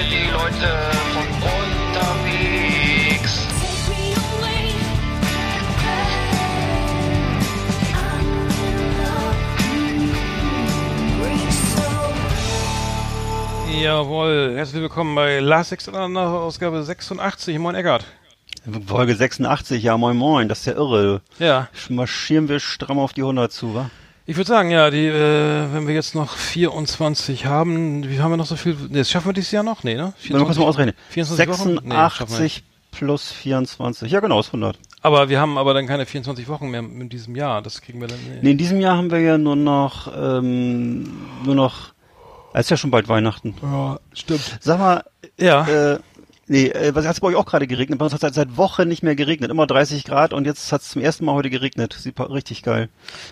für die Leute von unterwegs. Jawohl, herzlich willkommen bei Last Extraordinary Ausgabe 86. Moin Eckart. Folge 86, ja moin moin, das ist ja irre. Ja. Marschieren wir stramm auf die 100 zu, wa? Ich würde sagen, ja, die, äh, wenn wir jetzt noch 24 haben, wie haben wir noch so viel? Nee, das schaffen wir dieses Jahr noch? Nee, ne? Wenn wir kurz mal ausrechnen. 24 Wochen? Nee, schaffen wir 86 plus 24. Ja genau, ist 100. Aber wir haben aber dann keine 24 Wochen mehr in diesem Jahr. Das kriegen wir dann. Nee. Nee, in diesem Jahr haben wir ja nur noch, ähm, nur noch, es ist ja schon bald Weihnachten. Ja, stimmt. Sag mal, Ja. äh, nee, äh, was hat's bei euch auch gerade geregnet? Bei uns hat es seit Wochen nicht mehr geregnet. Immer 30 Grad und jetzt hat es zum ersten Mal heute geregnet. Sieht richtig geil.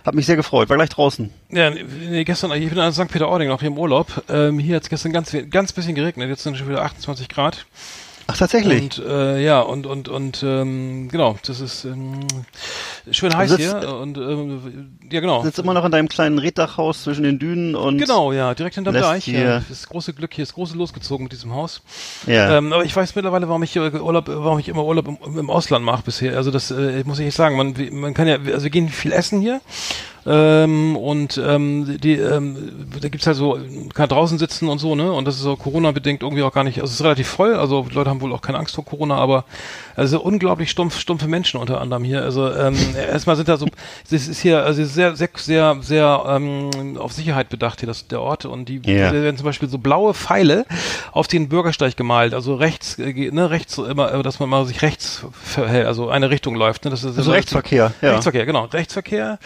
Hat mich sehr gefreut. War gleich draußen. Ja, nee, gestern, ich bin in St. Peter-Ording noch hier im Urlaub. Ähm, hier hat es gestern ganz, ganz bisschen geregnet. Jetzt sind schon wieder 28 Grad. Ach, tatsächlich? Und äh, ja, und und und ähm, genau, das ist ähm, schön heiß hier und ähm, ja genau. Sitzt immer noch in deinem kleinen Reddachhaus zwischen den Dünen und. Genau, ja, direkt hinterm Deich. hier- Ja, das große Glück hier, ist große losgezogen mit diesem Haus. Ja. Ähm, aber ich weiß mittlerweile, warum ich hier Urlaub, warum ich immer Urlaub im, im Ausland mache bisher. Also das äh, muss ich nicht sagen. Man, man kann ja, also wir gehen viel essen hier. Ähm, und ähm, die, ähm, da gibt's halt so, kann draußen sitzen und so, ne? Und das ist so Corona-bedingt irgendwie auch gar nicht, also es ist relativ voll, also die Leute haben wohl auch keine Angst vor Corona, aber also unglaublich stumpf, stumpfe Menschen unter anderem hier. Also ähm, erstmal sind da so, es ist hier also sehr, sehr, sehr, sehr ähm, auf Sicherheit bedacht hier, das der Ort. Und die da werden zum Beispiel so blaue Pfeile auf den Bürgersteig gemalt, also rechts, äh, ne, rechts so immer, äh, dass man mal sich rechts verhält, also eine Richtung läuft. Ne? Das ist Also Rechtsverkehr, ja. Rechtsverkehr, genau. Rechtsverkehr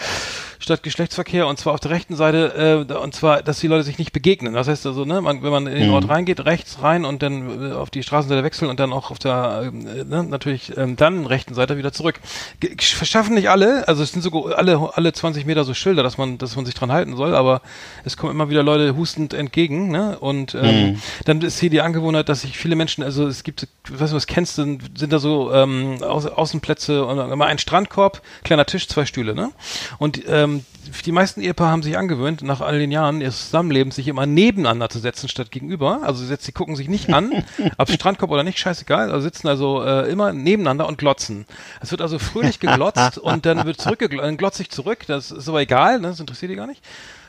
statt Geschlechtsverkehr und zwar auf der rechten Seite äh, und zwar, dass die Leute sich nicht begegnen. Das heißt also, ne, man, wenn man in den Mhm. Ort reingeht, rechts rein und dann äh, auf die Straßenseite wechseln und dann auch auf der ähm, äh, ne, natürlich ähm, dann rechten Seite wieder zurück. Ge verschaffen nicht alle, also es sind sogar alle alle 20 Meter so Schilder, dass man dass man sich dran halten soll, aber es kommen immer wieder Leute hustend entgegen, ne? Und ähm, Mhm. dann ist hier die Angewohnheit, dass sich viele Menschen, also es gibt, ich weiß nicht, was kennst du, sind da so ähm, Au Außenplätze und immer ein Strandkorb, kleiner Tisch, zwei Stühle, ne? Und ähm, die meisten Ehepaare haben sich angewöhnt, nach all den Jahren ihres Zusammenlebens sich immer nebeneinander zu setzen statt gegenüber. Also jetzt, sie gucken sich nicht an, ob Strandkorb oder nicht, scheißegal. Also sitzen also äh, immer nebeneinander und glotzen. Es wird also fröhlich geglotzt und dann wird zurückgeglotzt, dann glotzt sich zurück. Das ist aber egal, ne? das interessiert die gar nicht.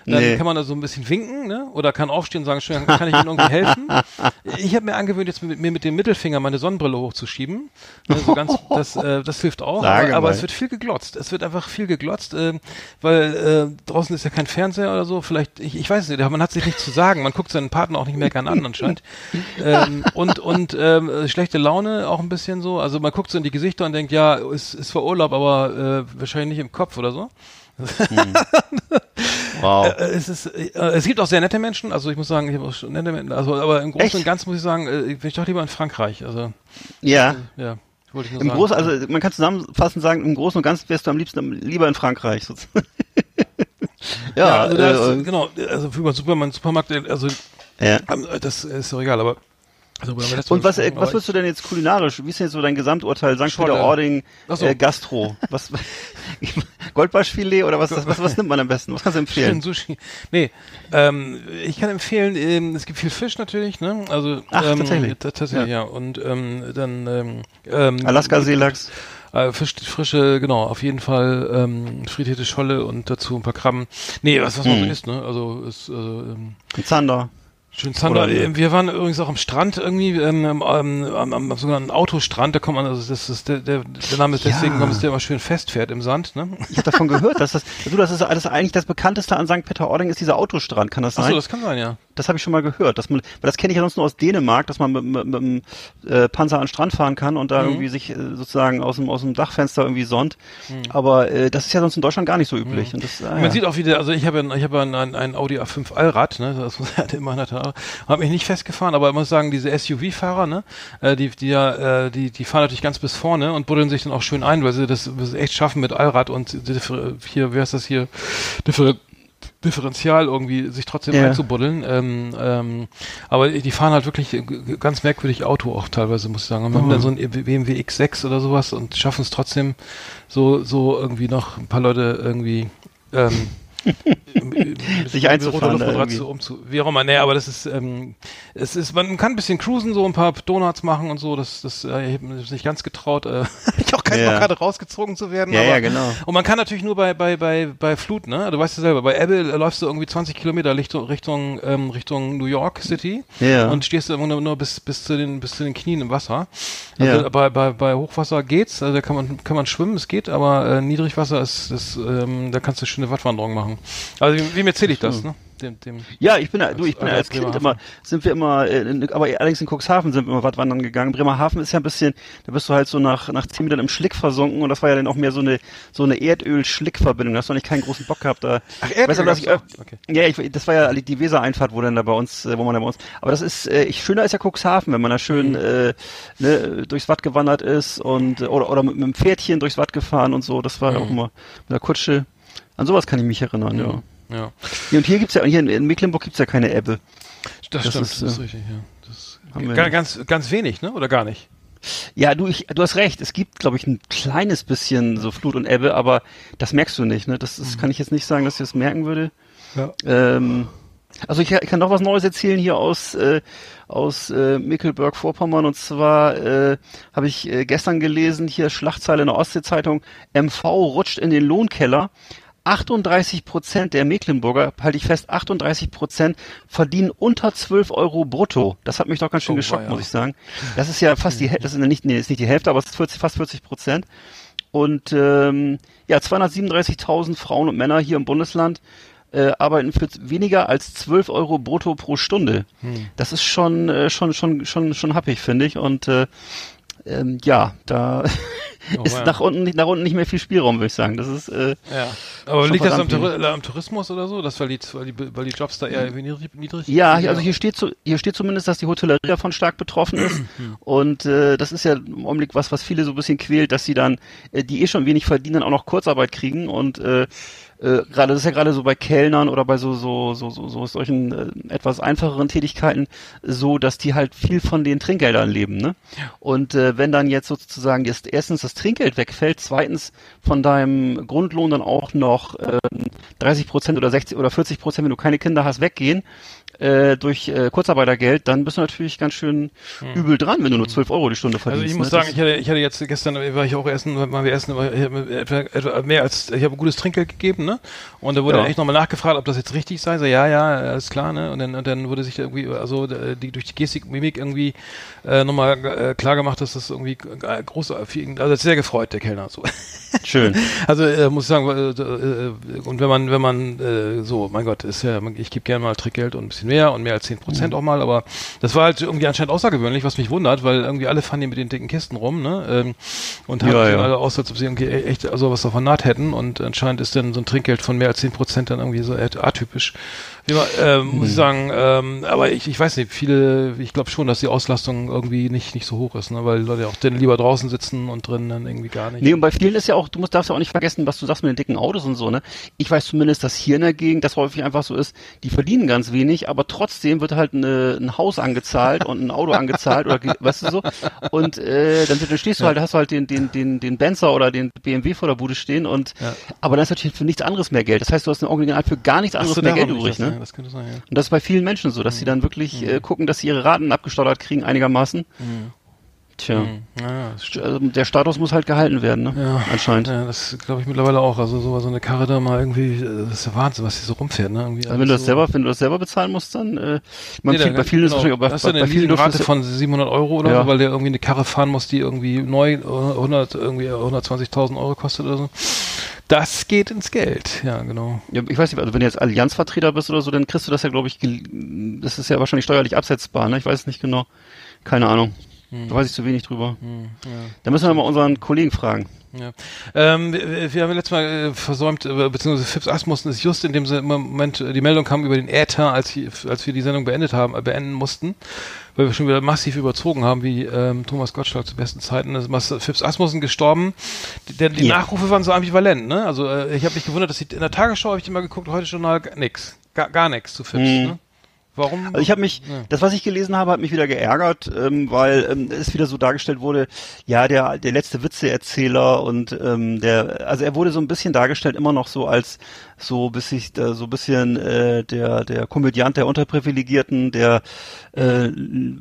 Dann Nee. kann man da so ein bisschen winken, ne? Oder kann aufstehen und sagen, schön, kann ich Ihnen irgendwie helfen? Ich habe mir angewöhnt, jetzt mit, mir mit dem Mittelfinger meine Sonnenbrille hochzuschieben. Ne, so ganz, das, äh, das hilft auch. Aber, aber es wird viel geglotzt. Es wird einfach viel geglotzt, äh, weil äh, draußen ist ja kein Fernseher oder so. Vielleicht, ich, ich weiß nicht, aber man hat sich nichts zu sagen. Man guckt seinen Partner auch nicht mehr gern an anscheinend. ähm, und und ähm, äh, schlechte Laune auch ein bisschen so. Also man guckt so in die Gesichter und denkt, ja, ist, ist zwar Urlaub, aber äh, wahrscheinlich nicht im Kopf oder so. Wow. Äh, es ist, äh, es gibt auch sehr nette Menschen, also ich muss sagen, ich habe auch schon nette Menschen, also aber im Großen Echt? und Ganzen muss ich sagen, äh, ich bin doch lieber in Frankreich, also ja. ja, wollte ich nur Im sagen. Großen, also man kann zusammenfassend sagen, im Großen und Ganzen wärst du am liebsten lieber in Frankreich. sozusagen. ja, ja, also äh, genau, also für Superman, Supermarkt, also ja. ähm, das ist doch egal, aber also, Und was, äh, was würdest du denn jetzt kulinarisch? Wie ist denn jetzt so dein Gesamturteil? St. Peter-Ording, so. äh, Gastro. Was, Goldbarschfilet oder was, was, was, was nimmt man am besten? Was kannst du ich- Schön empfehlen? Sushi. Nee, ähm, ich kann empfehlen, ähm, es gibt viel Fisch natürlich, ne? Also Ach, ähm, tatsächlich? Tatsächlich, ja. Und ähm, dann ähm, ähm, Alaska-Seelachs. Äh, Fisch, frische, genau, auf jeden Fall ähm, frittierte Scholle und dazu ein paar Krabben. Nee, was, was man Hm. isst, ne? Also ist äh, ähm, Zander. Schön Zander. Wir waren übrigens auch am Strand irgendwie, ähm, ähm, am, am, sogenannten Autostrand, da kommt man, also das ist der, der, der Name ist Ja. deswegen, weil es der immer schön festfährt im Sand, ne? Ich habe davon gehört, dass das, du, das ist alles eigentlich das bekannteste an St. Peter-Ording ist dieser Autostrand. Kann das sein? Achso, das kann sein, ja. Das habe ich schon mal gehört, dass man, weil das kenne ich ja sonst nur aus Dänemark, dass man mit, mit, mit dem äh, Panzer an den Strand fahren kann und da Mhm. irgendwie sich äh, sozusagen aus dem aus dem Dachfenster irgendwie sonnt. Aber äh, das ist ja sonst in Deutschland gar nicht so üblich. Und das, ah, Man ja. sieht auch wieder, also ich habe ja, ich habe ja ein, ein, Audi A5 Allrad, ne, das muss halt immer habe mich nicht festgefahren, aber ich muss sagen, diese SUV-Fahrer, ne, äh, die, die ja, äh, die, die fahren natürlich ganz bis vorne und buddeln sich dann auch schön ein, weil sie das, das echt schaffen mit Allrad und hier, wie heißt das hier, differ, Differential irgendwie sich trotzdem Ja. einzubuddeln. Ähm, ähm, aber die fahren halt wirklich äh, ganz merkwürdig Auto auch teilweise, muss ich sagen. Und wir haben dann so ein BMW X6 oder sowas und schaffen es trotzdem so, so irgendwie noch ein paar Leute irgendwie ähm, sich einzufahren. Da umzu, wie auch immer. Nee, aber das ist, ähm, es ist, man kann ein bisschen cruisen, so ein paar Donuts machen und so. Das, das, äh, ich habe mich nicht ganz getraut. Äh, ich auch keinen ja. Rausgezogen zu werden. Ja, aber, ja, genau. Und man kann natürlich nur bei, bei, bei, bei Flut, ne? Du weißt ja selber, bei Ebbe läufst du irgendwie 20 Kilometer Richtung, Richtung, ähm, Richtung New York City. Ja. Und stehst du nur, nur bis, bis zu den, bis zu den Knien im Wasser. Also ja. bei, bei, bei Hochwasser geht's, also da kann man, kann man schwimmen, es geht, aber äh, Niedrigwasser ist, ist ähm, da kannst du schöne Wattwanderung machen. Also wie, wie erzähle ich das, ne? Dem, dem ja, ich bin da, du, ich bin da als Kind immer, sind wir immer, äh, in, aber allerdings in Cuxhaven sind wir immer Wattwandern gegangen. Bremerhaven ist ja ein bisschen, da bist du halt so nach, nach zehn Minuten im Schlick versunken und das war ja dann auch mehr so eine, so eine Erdöl-Schlick-Verbindung. Da hast du nicht keinen großen Bock gehabt da. Ach, Erdöl? Weißt du, dass ich, äh, okay. Ja, ich, das war ja die Weser-Einfahrt, wo dann da bei uns, äh, wo man da bei uns, aber das ist, äh, ich, schöner ist ja Cuxhaven, wenn man da schön, mhm. äh, ne, durchs Watt gewandert ist und, oder, oder mit, mit dem Pferdchen durchs Watt gefahren und so. Das war mhm. auch immer mit der Kutsche. An sowas kann ich mich erinnern, mhm. ja. Ja. ja und hier gibt's ja, hier in Mecklenburg gibt's ja keine Ebbe. Das, das stimmt, ist, das ist richtig, ja. Das ganz, ganz wenig, ne? Oder gar nicht? Ja, du, ich, du hast recht. Es gibt, glaube ich, ein kleines bisschen so Flut und Ebbe, aber das merkst du nicht. Ne? Das, das mhm. kann ich jetzt nicht sagen, dass ich das merken würde. Ja. Ähm, also ich, ich, kann noch was Neues erzählen hier aus äh, aus äh, Mickelburg-Vorpommern und zwar äh, habe ich äh, gestern gelesen hier Schlagzeile in der Ostsee-Zeitung MV rutscht in den Lohnkeller. 38 Prozent der Mecklenburger, halte ich fest, 38 Prozent verdienen unter 12 Euro brutto. Das hat mich doch ganz schön oh, geschockt, ja. muss ich sagen. Das ist ja fast die, das ist nicht, nee, ist nicht die Hälfte, aber es ist 40, fast 40 Prozent. Und ähm, ja, 237.000 Frauen und Männer hier im Bundesland äh, arbeiten für weniger als 12 Euro brutto pro Stunde. Hm. Das ist schon, äh, schon, schon, schon, schon happig, finde ich. Und äh, ähm, ja, da oh, ist ja. nach unten nach unten nicht mehr viel Spielraum, würde ich sagen. Das ist äh, ja. Aber liegt das am, Tur am, Tourismus oder so? Das weil die, weil die, weil die Jobs da eher niedrig, niedrig Ja, also hier steht so, hier steht zumindest, dass die Hotellerie davon stark betroffen ist. Und äh, das ist ja im Augenblick was, was viele so ein bisschen quält, dass sie dann, äh, die eh schon wenig verdienen, auch noch Kurzarbeit kriegen und äh, äh, gerade das ist ja gerade so bei Kellnern oder bei so so so so, so solchen äh, etwas einfacheren Tätigkeiten so, dass die halt viel von den Trinkgeldern leben, ne? Und äh, wenn dann jetzt sozusagen jetzt erstens das Trinkgeld wegfällt, zweitens von deinem Grundlohn dann auch noch äh, 30 Prozent oder 60 oder 40 Prozent, wenn du keine Kinder hast, weggehen, äh, durch äh, Kurzarbeitergeld, dann bist du natürlich ganz schön hm. übel dran, wenn du nur 12 Euro die Stunde verdienst. Also ich muss ne? sagen, ich hatte, ich hatte jetzt gestern war ich auch essen, mal wir essen, etwa mehr als ich habe ein gutes Trinkgeld gegeben, ne? Und da wurde ja. echt nochmal nachgefragt, ob das jetzt richtig sei. So, ja, ja, alles klar, ne? Und dann, und dann wurde sich irgendwie, also die durch die Gestik, Mimik irgendwie äh, nochmal äh, klar gemacht, dass das irgendwie äh, groß, also sehr gefreut der Kellner so. Schön. Also äh, muss ich sagen, äh, äh, und wenn man, wenn man äh, so, mein Gott, ist ja, ich gebe gerne mal Trickgeld und ein bisschen mehr und mehr als zehn Prozent mhm. auch mal, aber das war halt irgendwie anscheinend außergewöhnlich, was mich wundert, weil irgendwie alle fahren hier mit den dicken Kisten rum, ne? Ähm, und haben ja, ja. alle aus, als ob sie irgendwie e-, echt also was davon naht hätten und anscheinend ist dann so ein Trinkgeld von mehr als zehn Prozent dann irgendwie so atypisch. Man, ähm, muss ich sagen, ähm, aber ich, ich weiß nicht, viele, ich glaube schon, dass die Auslastung irgendwie nicht, nicht so hoch ist, ne? weil Leute auch dann lieber draußen sitzen und drin dann irgendwie gar nicht. Nee, und bei vielen ist ja auch, du musst, darfst ja auch nicht vergessen, was du sagst mit den dicken Autos und so, ne? Ich weiß zumindest, dass hier in der Gegend das häufig einfach so ist, die verdienen ganz wenig, aber trotzdem wird halt eine, ein Haus angezahlt und ein Auto angezahlt oder weißt du so. Und äh, dann, dann stehst du halt, hast du halt den, den, den, den Benzer oder den BMW vor der Bude stehen und ja. aber dann ist natürlich für nichts anderes mehr Geld. Das heißt, du hast original für gar nichts anderes mehr Geld übrig, ne? Ja, das könnte sein, ja. Und das ist bei vielen Menschen so, dass mhm. sie dann wirklich mhm. äh, gucken, dass sie ihre Raten abgestottert kriegen einigermaßen. Mhm. Tja, mhm. ja, also der Status muss halt gehalten werden, ne? Ja, anscheinend. Ja, das glaube ich mittlerweile auch. Also so, so eine Karre da mal irgendwie, äh, das ist ja Wahnsinn, was hier so rumfährt, ne? Irgendwie also wenn du das so selber, wenn du das selber bezahlen musst, dann, äh, man nee, bei vielen genau. ist wahrscheinlich, bei, bei, bei vielen Rate von 700 Euro oder ja. so, weil der irgendwie eine Karre fahren muss, die irgendwie neu 100 irgendwie 120.000 Euro kostet oder so. Das geht ins Geld, ja, genau. Ja, ich weiß nicht, also wenn du jetzt Allianzvertreter bist oder so, dann kriegst du das ja, glaube ich, das ist ja wahrscheinlich steuerlich absetzbar, ne? Ich weiß nicht genau. Keine Ahnung. Hm. Da weiß ich zu wenig drüber. Hm, ja. Da müssen wir mal unseren Kollegen fragen. Ja. Ähm, wir, haben letztes Mal äh, versäumt, äh, beziehungsweise Fips Asmussen ist just in dem Moment, äh, die Meldung kam über den Äther, als, als wir die Sendung beendet haben, beenden mussten, weil wir schon wieder massiv überzogen haben, wie ähm, Thomas Gottschalk zu besten Zeiten. Ist Fips Asmussen gestorben. Die, der, die ja. Nachrufe waren so ambivalent, ne? Also äh, ich habe mich gewundert, dass sie in der Tagesschau habe ich immer geguckt, heute Journal nix. Gar, gar nichts zu Fips, mhm. ne? Warum? Also ich habe mich, ja. das was ich gelesen habe, hat mich wieder geärgert, ähm, weil ähm, es wieder so dargestellt wurde, ja, der der letzte Witzeerzähler und ähm, der, also er wurde so ein bisschen dargestellt immer noch so als so bis ich da so ein bisschen äh, der der Komödiant der Unterprivilegierten, der äh,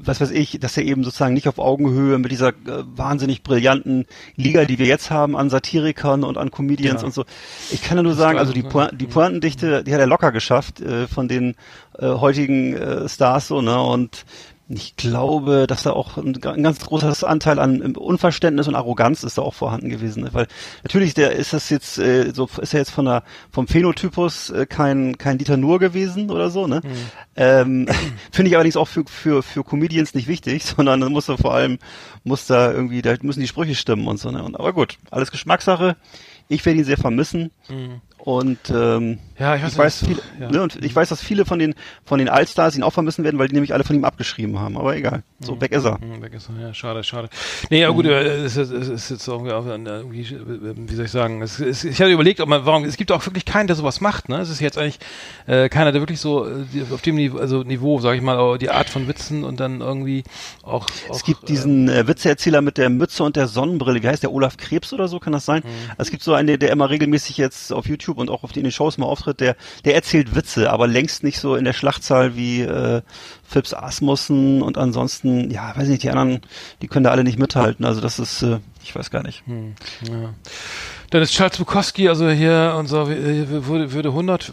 was weiß ich, dass er eben sozusagen nicht auf Augenhöhe mit dieser äh, wahnsinnig brillanten Liga, die wir jetzt haben an Satirikern und an Comedians ja. und so. Ich kann ja nur sagen, also die, Po die Pointendichte, die hat er locker geschafft äh, von den äh, heutigen äh, Stars so, ne? Und ich glaube, dass da auch ein, ein ganz großer Anteil an Unverständnis und Arroganz ist da auch vorhanden gewesen, ne? weil natürlich der ist das jetzt äh, so ist er jetzt von der vom Phänotypus äh, kein kein Dieter Nur gewesen oder so, ne? Mhm. Ähm, Finde ich allerdings auch für für für Comedians nicht wichtig, sondern da muss er vor allem muss da irgendwie da müssen die Sprüche stimmen und so, ne? Und, aber gut, alles Geschmackssache. Ich werde ihn sehr vermissen. Mhm. Und ähm, ja, ich weiß, ich weiß, viel, ja. ne, und ich weiß, dass viele von den von den Allstars ihn auch vermissen werden, weil die nämlich alle von ihm abgeschrieben haben. Aber egal, so mhm. weg ist er. Mhm, weg ist er. Ja, schade, schade. Nee, ja gut, mhm. es ist, es ist jetzt auch irgendwie, wie soll ich sagen? Es, es, ich hatte überlegt, ob man, warum es gibt auch wirklich keinen, der sowas macht. Ne, es ist jetzt eigentlich äh, keiner, der wirklich so äh, auf dem Niveau, also Niveau, sage ich mal, die Art von Witzen und dann irgendwie auch. auch es gibt diesen äh, Witzeerzähler mit der Mütze und der Sonnenbrille. Wie heißt der Olaf Krebs oder so? Kann das sein? Mhm. Es gibt so einen, der immer regelmäßig jetzt auf YouTube und auch auf den Shows mal auftritt. Der der erzählt Witze, aber längst nicht so in der Schlachtzahl wie äh, Phipps Asmussen und ansonsten, ja, weiß nicht, die anderen, die können da alle nicht mithalten. Also das ist, äh, ich weiß gar nicht. Hm, ja. Dann ist Charles Bukowski, also hier unser würde, würde 100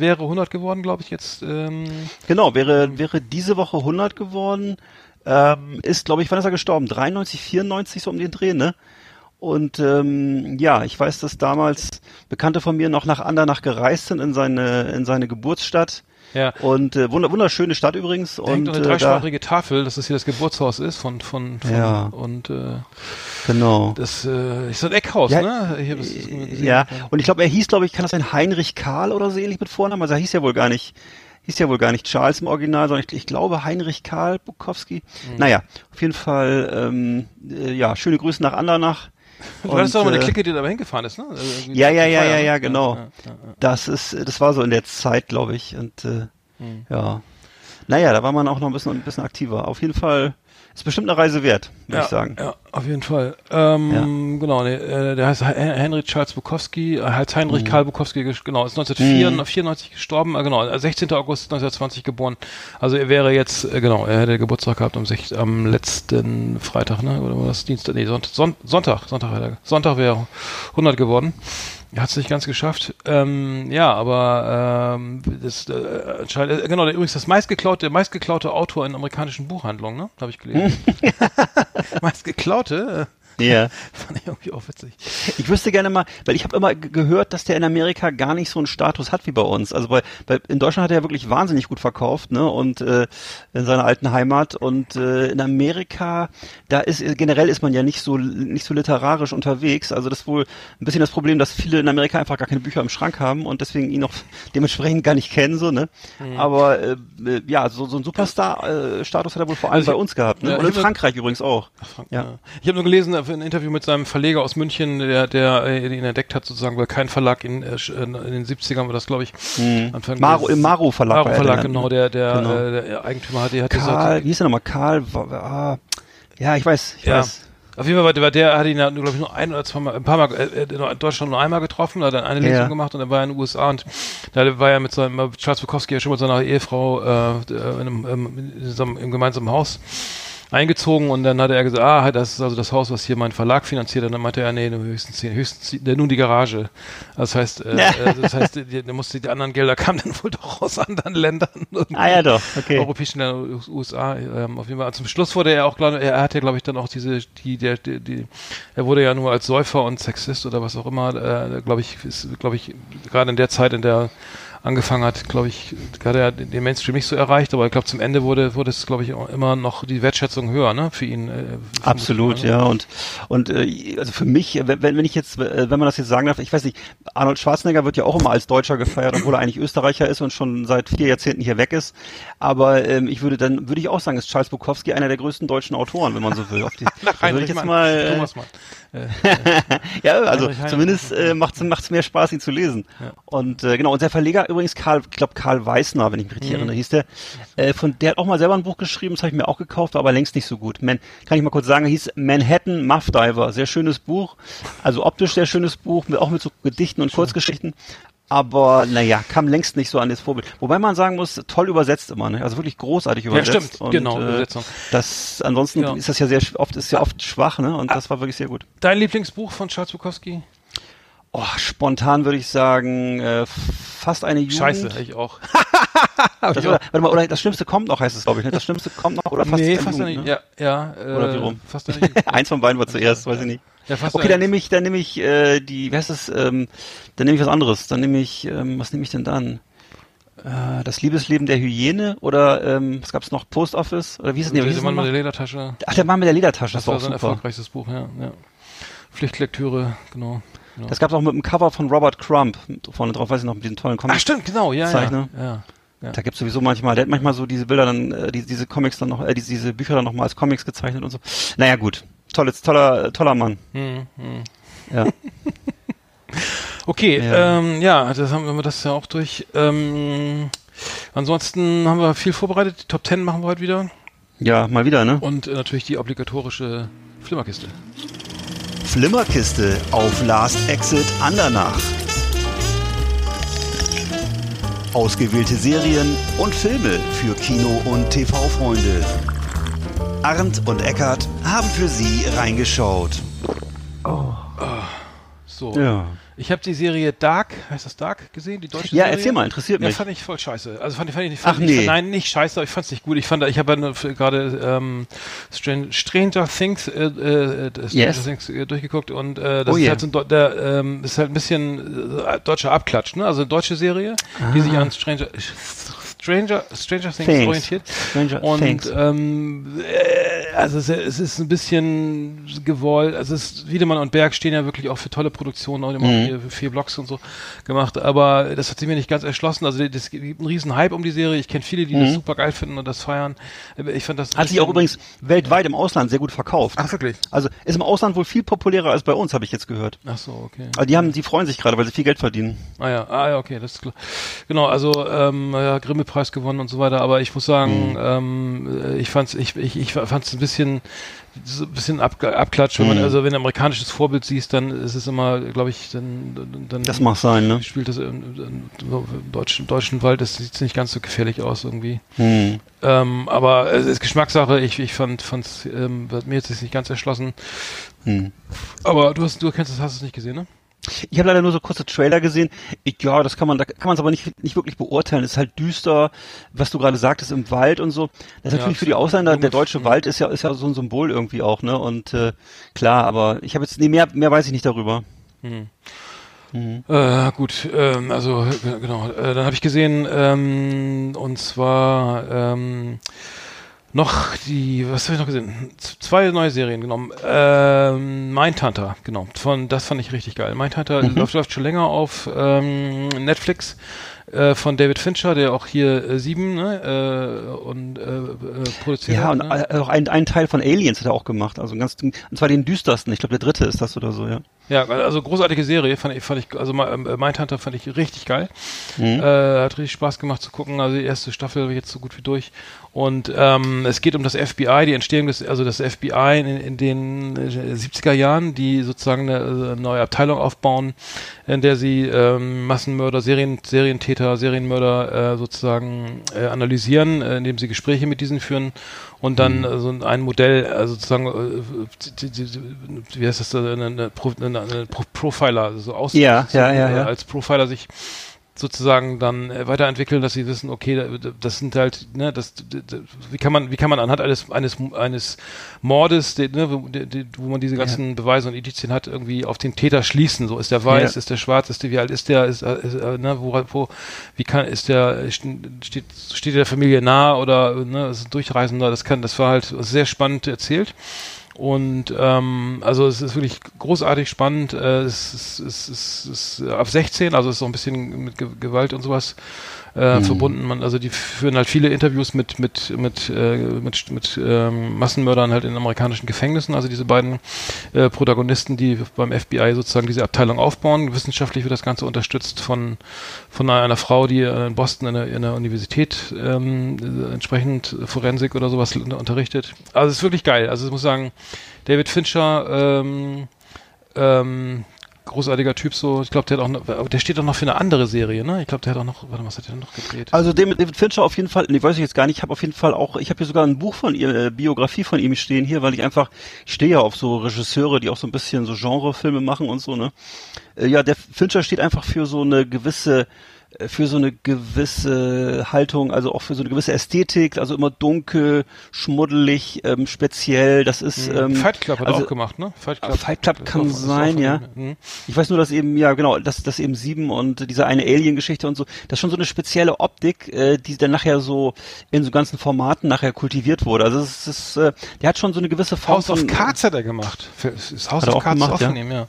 wäre 100 geworden, glaube ich jetzt. Ähm. Genau, wäre wäre diese Woche 100 geworden. Ähm, ist, glaube ich, wann ist er gestorben? 93, 94 so um den Dreh, ne? Und ähm, ja, ich weiß, dass damals Bekannte von mir noch nach Andernach gereist sind in seine in seine Geburtsstadt. Ja. Und äh, wunderschöne Stadt übrigens. Da und eine äh, dreisprachige da, Tafel, dass das hier das Geburtshaus ist von von, von ja. und äh, genau. Das äh, ist so ein Eckhaus, ja, ne? Hier, das, das ja. Und ich glaube, er hieß, glaube ich, kann das sein Heinrich Karl oder so ähnlich mit Vornamen. Also er hieß ja wohl gar nicht hieß ja wohl gar nicht Charles im Original, sondern ich, ich glaube Heinrich Karl Bukowski. Mhm. Naja, auf jeden Fall, ähm, äh, ja, schöne Grüße nach Andernach. Du hattest doch mal eine äh, Clique, die da hingefahren ist, ne? Also ja, ja, ja, ja, ja, genau. Ja, ja, ja, das ist, das war so in der Zeit, glaube ich. Und äh, mhm. ja. Naja, da war man auch noch ein bisschen, ein bisschen aktiver. Auf jeden Fall ist bestimmt eine Reise wert, würde ja, ich sagen. Ja, auf jeden Fall. Ähm, ja. Genau, der, äh, der heißt Henry Charles Bukowski, äh, heißt Heinrich mhm. Karl Bukowski, genau, ist 1994 mhm. gestorben, äh, genau, 16. August 1920 geboren. Also er wäre jetzt, genau, er hätte Geburtstag gehabt am, sech, am letzten Freitag, ne, oder war das Dienstag? Nee, Sonntag, Sonntag, Sonntag, Sonntag wäre 100 geworden. Hat es nicht ganz geschafft. Ähm, ja, aber ähm, das äh, äh, genau, der, übrigens das meistgeklaute, der meistgeklaute Autor in amerikanischen Buchhandlungen, ne? Habe ich gelesen. meistgeklaute. Äh, ja. Fand ich irgendwie auch witzig. Ich wüsste gerne mal, weil ich habe immer gehört, dass der in Amerika gar nicht so einen Status hat wie bei uns. Also bei, bei in Deutschland hat er wirklich wahnsinnig gut verkauft, ne? Und äh, in seiner alten Heimat und äh, in Amerika, da ist generell ist man ja nicht so nicht so literarisch unterwegs. Also das ist wohl ein bisschen das Problem, dass viele in Amerika einfach gar keine Bücher im Schrank haben und deswegen ihn auch dementsprechend gar nicht kennen, so ne. Mhm. Aber äh, ja, so, so ein Superstar-Status äh, hat er wohl vor allem also ich, bei uns gehabt, ne? Ja, und in Frankreich übrigens auch. Frank ja. ja. Ich habe nur gelesen, ein Interview mit seinem Verleger aus München, der, der äh, ihn entdeckt hat, sozusagen, weil kein Verlag in, äh, in den 70ern war das, glaube ich, hm. Anfang Maro, Im Maro Verlag. Maro Verlag, genau, der, der, genau. Äh, der Eigentümer hatte, hatte Karl, wie hieß er nochmal? Karl, ah, ja, ich weiß, ich ja. weiß. Auf jeden Fall war der, hat ihn ja, glaube ich, nur ein oder zwei Mal, ein paar Mal, äh, in Deutschland nur einmal getroffen, hat dann eine Lesung ja. gemacht und dann war er in den USA und da war er mit seinem, Charles Bukowski ja schon mit seiner Ehefrau äh, in einem, ähm, in, in, im gemeinsamen Haus eingezogen und dann hat er gesagt, ah, das ist also das Haus, was hier mein Verlag finanziert. Und dann meinte er, nee, höchstens höchstens nun die Garage. Das heißt, äh, äh das heißt, die, die, musste die anderen Gelder kamen dann wohl doch aus anderen Ländern. Ah ja, doch, okay. Europäischen Ländern, USA. Ähm, auf jeden Fall. Zum Schluss wurde er auch, er hatte, glaube ich, dann auch diese, die, der, die, die, er wurde ja nur als Säufer und Sexist oder was auch immer, äh, glaube ich, ist, glaube ich, gerade in der Zeit, in der angefangen hat, glaube ich, gerade er den Mainstream nicht so erreicht, aber ich glaube zum Ende wurde wurde es, glaube ich, auch immer noch die Wertschätzung höher, ne, für ihn. Äh, Absolut, ja und und äh, also für mich, wenn wenn ich jetzt, äh, wenn man das jetzt sagen darf, ich weiß nicht, Arnold Schwarzenegger wird ja auch immer als Deutscher gefeiert, obwohl er eigentlich Österreicher ist und schon seit vier Jahrzehnten hier weg ist. Aber ähm, ich würde dann würde ich auch sagen, ist Charles Bukowski einer der größten deutschen Autoren, wenn man so will. Auf die, Nach würde ich jetzt mal, Thomas Mann. ja, also zumindest äh, macht es mehr Spaß, ihn zu lesen. Ja. Und äh, genau, und der Verleger übrigens Karl, ich glaube Karl Weißner, wenn ich mich richtig erinnere, hieß der. Äh, von der hat auch mal selber ein Buch geschrieben, das habe ich mir auch gekauft, war aber längst nicht so gut. Man, kann ich mal kurz sagen, hieß Manhattan Muff Diver, sehr schönes Buch, also optisch sehr schönes Buch, mit, auch mit so Gedichten und Kurzgeschichten. Aber naja, kam längst nicht so an das Vorbild. Wobei man sagen muss, toll übersetzt immer, ne? Also wirklich großartig übersetzt. stimmt, und, genau, äh, Übersetzung. Das ansonsten Ja. ist das ja sehr oft ist ja oft schwach, ne? Und das war wirklich sehr gut. Dein Lieblingsbuch von Charles Bukowski? Oh, spontan würde ich sagen, äh, fast eine Jugend. Scheiße, ich auch. Das, oder, warte mal, oder das Schlimmste kommt noch, heißt es, glaube ich. Ne? Das Schlimmste kommt noch oder fast nee, eine fast Jugend, nicht. ne? Ja, ja. Äh, Oder wie rum? Fast eine Jugend. Eins von beiden war zuerst, weiß ich nicht. Ja, Okay, dann nehme ich, dann nehme ich äh, die, wie heißt es, ähm, dann nehme ich was anderes. Dann nehme ich, ähm, was nehme ich denn dann? Äh, das Liebesleben der Hyäne oder ähm, was gab's noch? Post Office oder wie ist es? Wie Der Mann mit der nochmal? Ledertasche. Ach, der Mann mit der Ledertasche, das, Das war war auch sein super. erfolgreichstes Buch, ja. ja. Pflichtlektüre, genau. genau. Das gab's auch mit dem Cover von Robert Crumb vorne drauf, weiß ich noch, mit diesen tollen Comics. Ach stimmt, genau, ja, Zeichner. ja. ja. ja. Da gibt's sowieso manchmal, der hat manchmal so diese Bilder dann, äh, die, diese Comics dann noch, äh, diese, diese Bücher dann noch mal als Comics gezeichnet und so. Naja, gut. Tolles, toller, toller Mann. Hm, hm. Ja. Okay, Ja. ähm, ja, das haben wir das ja auch durch. Ähm, ansonsten haben wir viel vorbereitet. Die Top 10 machen wir heute wieder. ja, mal wieder, ne? Und äh, natürlich die obligatorische Flimmerkiste. Flimmerkiste auf Last Exit Andernach. Ausgewählte Serien und Filme für Kino- und TV-Freunde. Arndt und Eckart haben für Sie reingeschaut. So. Ja. Ich habe die Serie Dark, heißt das Dark, gesehen? Die deutsche Ja, Serie? erzähl mal, interessiert Ja, mich. fand ich voll scheiße. Also fand, ich- fand ich nicht. Fand Ach, nee. Nein, nicht scheiße, aber ich fand's nicht gut. Ich fand, ich habe ja gerade ähm, Stran Stranger Things, äh, äh, Stranger Yes. Things äh, durchgeguckt und äh, das Oh ist yeah. halt so ein, der, ähm, ist halt ein bisschen äh, deutscher Abklatsch, ne? Also eine deutsche Serie, die sich an Stranger Stranger Stranger Things. Things. orientiert. Stranger Und Things. ähm, äh, also es, es ist ein bisschen gewollt, also es ist, Wiedemann und Berg stehen ja wirklich auch für tolle Produktionen, auch immer Mhm. hier für vier Blogs und so gemacht, aber das hat sich mir nicht ganz erschlossen. Also es gibt einen riesen Hype um die Serie. Ich kenne viele, die das super geil finden und das feiern. Ich fand das Mhm. Hat sich auch übrigens weltweit im Ausland sehr gut verkauft. Ach wirklich? Also ist im Ausland wohl viel populärer als bei uns, habe ich jetzt gehört. Ach so, okay. Also die haben, die freuen sich gerade, weil sie viel Geld verdienen. Ah ja, ah ja, okay, das ist klar. Genau, also ähm, ja, Grimme-Preis gewonnen und so weiter, aber ich muss sagen, ähm, äh, ich fand's, ich, ich, ich fand's ein bisschen so ein bisschen ab, abklatsch, wenn man, Mhm. also wenn du ein amerikanisches Vorbild siehst, dann ist es immer, glaube ich, dann, dann Das mag sein, ne? spielt das im, im, deutschen, deutschen Wald, das sieht nicht ganz so gefährlich aus irgendwie. Hm. Ähm, aber es ist Geschmackssache, ich, ich fand, fand's, ähm, mir jetzt nicht ganz erschlossen. Hm. Aber du hast, du kennst es, hast es nicht gesehen, ne? Ich habe leider nur so kurze Trailer gesehen. Ich, ja, das kann man, da kann man es aber nicht, nicht wirklich beurteilen. Es ist halt düster, was du gerade sagtest, im Wald und so. Das ist Ja, natürlich für die Ausländer, der deutsche Mhm. Wald ist ja, ist ja so ein Symbol irgendwie auch, ne? Und äh, klar, aber ich habe jetzt, nee, mehr, mehr weiß ich nicht darüber. Äh, gut, ähm, also genau. Äh, dann habe ich gesehen, ähm, und zwar ähm, noch die, was habe ich noch gesehen? Z zwei neue Serien genommen. Ähm, Mindhunter, genau. Von das fand ich richtig geil. Mindhunter läuft, läuft schon länger auf ähm, Netflix äh, von David Fincher, der auch hier äh, sieben ne, äh, und äh, äh, produziert Ja, hat. und ne? äh, auch ein, ein Teil von Aliens hat er auch gemacht. Also ganz, und zwar den düstersten. Ich glaube, der dritte ist das oder so, ja. Ja, also großartige Serie, fand ich, fand ich, also Mindhunter fand ich richtig geil. Mhm. Äh, hat richtig Spaß gemacht zu gucken. Also die erste Staffel habe ich jetzt so gut wie durch. Und ähm, es geht um das FBI, die Entstehung des, also das FBI in, in den äh, 70er Jahren, die sozusagen eine, äh, neue Abteilung aufbauen, in der sie ähm, Massenmörder, Serien, Serientäter, Serienmörder äh, sozusagen äh, analysieren, äh, indem sie Gespräche mit diesen führen und dann äh, so ein Modell, also sozusagen, äh, wie heißt das, eine, eine, eine, eine Pro Profiler, also so aus, Ja, ja, ja. als Profiler sich sozusagen dann äh, weiterentwickeln, dass sie wissen, okay, da- das sind halt, ne, das, wie kann man, wie kann man anhand eines eines eines Mordes, de, ne, wo, de, wo man diese ganzen Beweise und Indizien hat, irgendwie auf den Täter schließen. So ist der weiß, Ja. ist der schwarz, ist der, wie alt ist der, ist, äh, ist äh, ne, wo, wo, wie kann, ist der, steht, steht der Familie nah oder ne, ist ein Durchreisender. Das kann, das war halt sehr spannend erzählt. Und ähm, also es ist wirklich großartig spannend. Äh, es ist, es ist, es ist ab 16, also es ist auch ein bisschen mit Ge Gewalt und sowas äh, mhm. verbunden. Man, also die führen halt viele Interviews mit mit mit äh, mit, mit ähm, Massenmördern halt in amerikanischen Gefängnissen. Also diese beiden äh, Protagonisten, die beim FBI sozusagen diese Abteilung aufbauen. Wissenschaftlich wird das Ganze unterstützt von von einer, Frau, die in Boston in der, in der Universität ähm, entsprechend Forensik oder sowas unterrichtet. Also es ist wirklich geil. Also ich muss sagen, David Fincher ähm, ähm, großartiger Typ so. Ich glaube, der hat auch noch, der steht auch noch für eine andere Serie, ne? Ich glaube, der hat auch noch, warte, was hat der noch gedreht? Also David Fincher auf jeden Fall, nee, weiß ich jetzt gar nicht, ich habe auf jeden Fall auch, ich habe hier sogar ein Buch von ihr, äh, Biografie von ihm stehen hier, weil ich einfach, ich stehe ja auf so Regisseure, die auch so ein bisschen so Genrefilme machen und so, ne? Äh, ja, der Fincher steht einfach für so eine gewisse für so eine gewisse Haltung, also auch für so eine gewisse Ästhetik, also immer dunkel, schmuddelig, ähm, speziell. Das ist mhm. ähm, Fight Club hat also, auch gemacht, ne? Fight Club, Fight Club kann sein, ja. Mhm. Ich weiß nur, dass eben ja genau, dass dass eben sieben und diese eine Alien-Geschichte und so, das ist schon so eine spezielle Optik, äh, die dann nachher so in so ganzen Formaten nachher kultiviert wurde. Also es ist, äh, der hat schon so eine gewisse Form House of Cards hat er gemacht. Das House of Cards gemacht, auch von ihm, ja.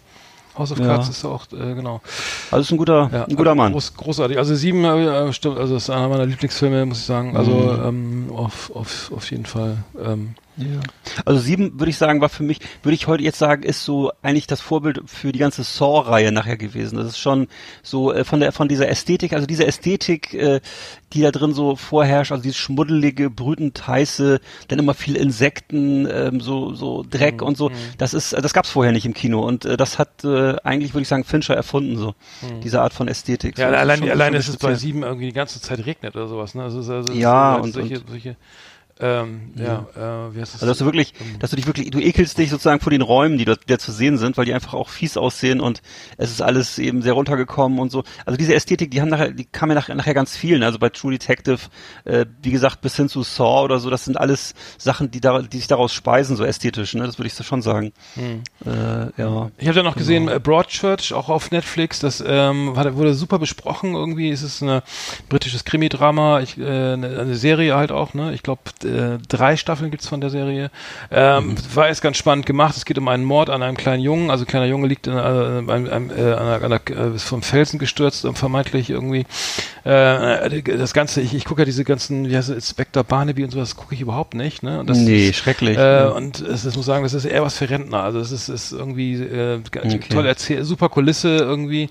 House of Cards ja. ist auch, äh, genau. Also ist ein guter, ja, ein guter Mann. Groß, großartig. Also sieben, äh, stimmt, also ist einer meiner Lieblingsfilme, muss ich sagen. Also mhm. ähm, auf, auf, auf jeden Fall. Ähm, ja. Also sieben würde ich sagen, war für mich, würde ich heute jetzt sagen, ist so eigentlich das Vorbild für die ganze Saw-Reihe nachher gewesen. Das ist schon so äh, von der von dieser Ästhetik, also diese Ästhetik, äh, die da drin so vorherrscht, also dieses schmuddelige, brütend heiße, dann immer viel Insekten, ähm, so so Dreck mhm. und so. Mhm. Das ist, das gab's vorher nicht im Kino und äh, das hat äh, eigentlich würde ich sagen Fincher erfunden so mhm. diese Art von Ästhetik. Ja, so, allein, allein ist es bei sieben irgendwie die ganze Zeit regnet oder sowas. Ne? Also, also ja und solche, und solche ähm, ja, ja äh, wie heißt das? Also dass du wirklich, dass du dich wirklich, du ekelst dich sozusagen vor den Räumen, die dort, die da zu sehen sind, weil die einfach auch fies aussehen und es ist alles eben sehr runtergekommen und so. Also diese Ästhetik, die haben nachher, die kam ja nachher, nachher ganz vielen. Also bei True Detective, äh, wie gesagt, bis hin zu Saw oder so, das sind alles Sachen, die da, die sich daraus speisen, so ästhetisch. Ne, das würde ich so schon sagen. Hm. Äh, ja. Ich habe ja noch genau. gesehen, äh, Broadchurch, auch auf Netflix. Das ähm, wurde super besprochen. Irgendwie ist es ein britisches Krimi-Drama, ich, äh, eine, eine Serie halt auch. Ne, ich glaube äh, drei Staffeln gibt's von der Serie. Ähm, mhm. War jetzt ganz spannend gemacht. Es geht um einen Mord an einem kleinen Jungen. Also kleiner Junge liegt in, äh, einem, einem, äh, an einer, äh, ist vom Felsen gestürzt und vermeintlich irgendwie. Äh, das Ganze, ich, ich gucke ja diese ganzen, wie heißt es, Inspector Barnaby und sowas, gucke ich überhaupt nicht. Ne? Und das nee, ist, schrecklich. Äh, und es, ich muss sagen, das ist eher was für Rentner. Also es ist, ist irgendwie äh, okay. toll erzählt, super Kulisse irgendwie.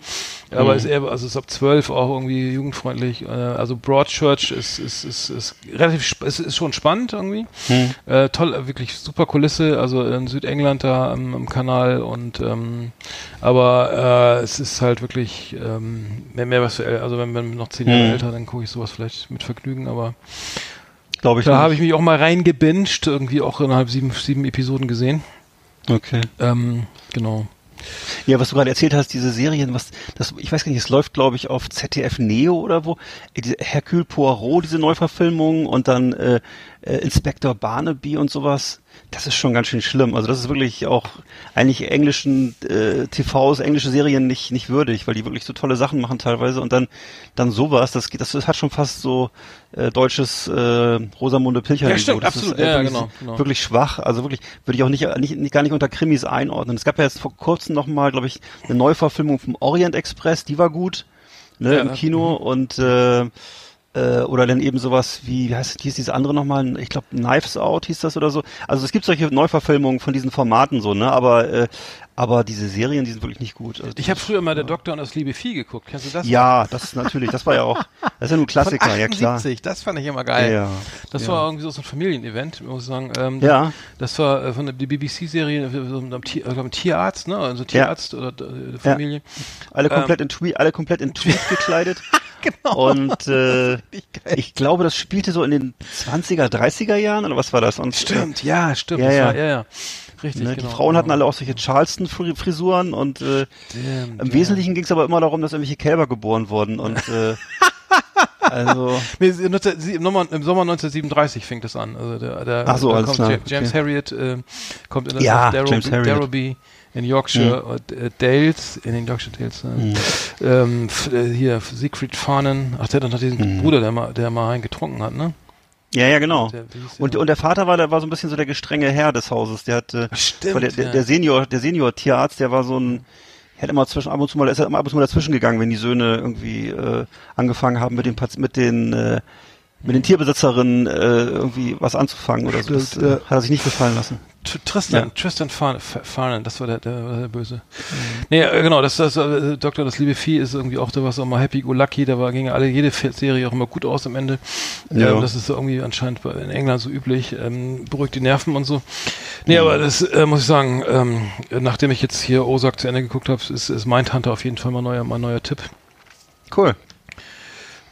Aber mhm. ist eher, also ist ab zwölf auch irgendwie jugendfreundlich. Äh, also Broadchurch ist, ist, ist, ist relativ, ist, ist schon spannend irgendwie. Mhm. Äh, toll, wirklich super Kulisse, also in Südengland da am, am Kanal und ähm, aber äh, es ist halt wirklich ähm, mehr, mehr was für, also wenn man noch zehn Jahre mhm. älter, dann gucke ich sowas vielleicht mit Vergnügen, aber glaube ich. Da habe ich mich auch mal reingebinged, irgendwie auch innerhalb sieben, sieben Episoden gesehen. Okay. Ähm, genau. Ja, was du gerade erzählt hast, diese Serien, was das, ich weiß gar nicht, es läuft, glaube ich, auf ZDF Neo oder wo. Diese Hercule Poirot, diese Neuverfilmung und dann äh, äh, Inspector Barnaby und sowas das ist schon ganz schön schlimm. Also das ist wirklich auch eigentlich englischen äh, TVs, englische Serien nicht nicht würdig, weil die wirklich so tolle Sachen machen teilweise und dann dann sowas, das geht, das, hat schon fast so äh, deutsches äh, Rosamunde Pilcher. Ja, stimmt, das absolut. Ist, äh, ja, genau, genau. Wirklich schwach, also wirklich würde ich auch nicht, nicht, nicht gar nicht unter Krimis einordnen. Es gab ja jetzt vor kurzem noch mal, glaube ich, eine Neuverfilmung vom Orient Express, die war gut, ne, ja, im Kino mhm. und äh, äh, oder dann eben sowas wie, wie heißt hieß dieses andere nochmal? Ich glaube Knives Out hieß das oder so. Also es gibt solche Neuverfilmungen von diesen Formaten so, ne? Aber äh, aber diese Serien, die sind wirklich nicht gut. Also ich habe früher mal der Doktor und das liebe Vieh geguckt. Kennst du das? Ja, das ist natürlich, das war ja auch, das ist ja nur Klassiker, von 78, ja klar. Das fand ich immer geil. Ja, das ja. war irgendwie so ein Familienevent, muss ich sagen. Ähm, ja. Das war äh, von der BBC-Serie, so einem Tier, äh, Tierarzt, ne? Also Tierarzt ja. oder äh, Familie. Ja. Alle komplett ähm, in alle komplett in Tweet gekleidet. genau. Und äh, ich glaube, das spielte so in den 20er, 30er Jahren oder was war das? Und, stimmt, ja, stimmt. Ja, ja. War, ja, ja. Richtig, ne, genau, Die Frauen genau. hatten alle auch solche Charleston-Frisuren und äh, Damn, im Wesentlichen ging es aber immer darum, dass irgendwelche Kälber geboren wurden und äh, also nee, im, Sommer, im Sommer 1937 fängt es an. Also der, der, Ach so, da kommt klar. James okay. Harriet äh, kommt in das ja, Darrowby, Darrowby in Yorkshire, mhm. äh, Dales, in den Yorkshire Dales, äh, mhm. ähm, äh, hier Siegfried Fahnen, ach der hat noch diesen mhm. Bruder, der mal, der mal einen getrunken hat, ne? Ja, ja, genau. Der, und, und der Vater war, der war so ein bisschen so der gestrenge Herr des Hauses. Der hatte, Stimmt, der, der, der Senior, der Senior Tierarzt, der war so ein, er hat immer zwischen ab und zu mal, ist er immer ab und zu mal dazwischen gegangen, wenn die Söhne irgendwie äh, angefangen haben mit den mit den äh, mit den Tierbesitzerinnen äh, irgendwie was anzufangen oder so. Das äh, ja. hat er sich nicht gefallen lassen. Tr- Tristan, Ja. Tristan Farn, Farnan, das war der, der, der Böse. Nee, äh, genau, das, das äh, Doktor, das liebe Vieh ist irgendwie auch, da war es auch mal Happy Go Lucky, da war, ging alle, jede Serie auch immer gut aus am Ende. Ja. Ähm, das ist irgendwie anscheinend in England so üblich, ähm, beruhigt die Nerven und so. Nee, aber das äh, muss ich sagen, ähm, nachdem ich jetzt hier Ozark zu Ende geguckt habe, ist, ist Mindhunter auf jeden Fall mal neuer, mein neuer Tipp. Cool.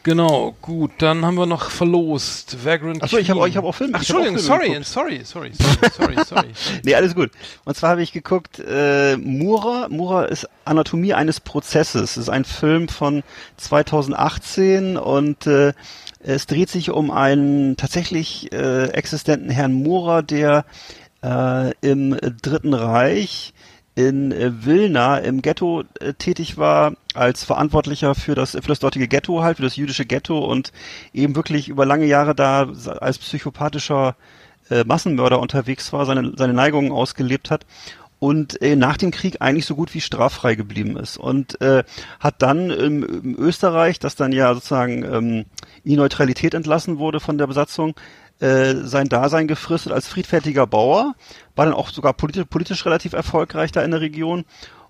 Genau, gut, dann haben wir noch verlost. Vagrant Achso, ich habe hab auch Filme. Ach, Entschuldigung, Filme sorry, geguckt. sorry, sorry, sorry, sorry, sorry. Nee, alles gut. Und zwar habe ich geguckt, äh, Mura. Mura ist Anatomie eines Prozesses. Es ist ein Film von 2018 und äh, es dreht sich um einen tatsächlich äh, existenten Herrn Mura, der äh, im Dritten Reich in äh, Wilna im Ghetto äh, tätig war als Verantwortlicher für das für das dortige Ghetto halt für das jüdische Ghetto und eben wirklich über lange Jahre da als psychopathischer äh, Massenmörder unterwegs war, seine seine Neigungen ausgelebt hat und äh, nach dem Krieg eigentlich so gut wie straffrei geblieben ist und äh, hat dann im, im Österreich, das dann ja sozusagen ähm, in Neutralität entlassen wurde von der Besatzung, äh, sein Dasein gefristet als friedfertiger Bauer, war dann auch sogar politisch, politisch relativ erfolgreich da in der Region.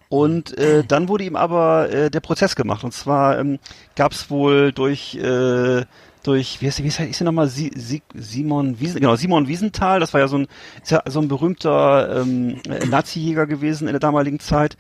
Und äh, dann wurde ihm aber äh, der Prozess gemacht. Und zwar ähm, gab es wohl durch äh, durch wie heißt, wie heißt, ist er nochmal Sie, Sie, Simon Wiesen, genau Simon Wiesenthal. Das war ja so ein ist ja so ein berühmter ähm, Nazi-Jäger gewesen in der damaligen Zeit.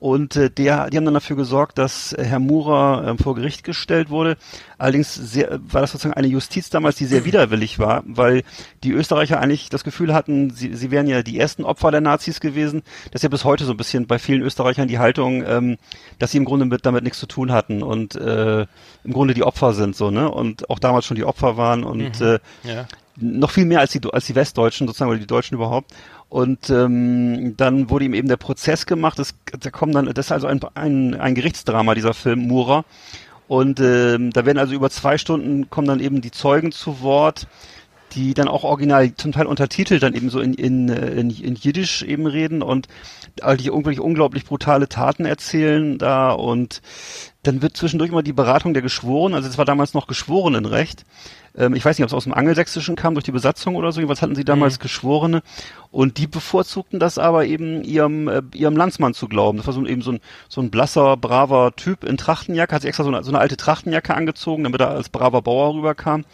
Und äh, der, die haben dann dafür gesorgt, dass äh, Herr Murer ähm, vor Gericht gestellt wurde. Allerdings sehr, war das sozusagen eine Justiz damals, die sehr widerwillig war, weil die Österreicher eigentlich das Gefühl hatten, sie, sie wären ja die ersten Opfer der Nazis gewesen. Das ist ja bis heute so ein bisschen bei vielen Österreichern die Haltung, ähm, dass sie im Grunde mit, damit nichts zu tun hatten und äh, im Grunde die Opfer sind so, ne? Und auch damals schon die Opfer waren und äh, Ja. noch viel mehr als die, als die Westdeutschen sozusagen oder die Deutschen überhaupt. Und ähm, dann wurde ihm eben der Prozess gemacht. Das, da kommen dann, das ist also ein, ein, ein Gerichtsdrama, dieser Film Mura. Und ähm, da werden also über zwei Stunden kommen dann eben die Zeugen zu Wort, die dann auch original zum Teil untertitelt dann eben so in, in, in, in Jiddisch eben reden und eigentlich irgendwelche unglaublich brutale Taten erzählen da und dann wird zwischendurch immer die Beratung der Geschworenen, also es war damals noch Geschworenenrecht. Ähm, ich weiß nicht, ob es aus dem Angelsächsischen kam durch die Besatzung oder so, jedenfalls hatten sie damals Geschworene und die bevorzugten das aber eben ihrem, äh, ihrem Landsmann zu glauben. Das war so ein, eben so ein, so ein blasser, braver Typ in Trachtenjacke, hat sich extra so eine, so eine alte Trachtenjacke angezogen, damit er als braver Bauer rüberkam.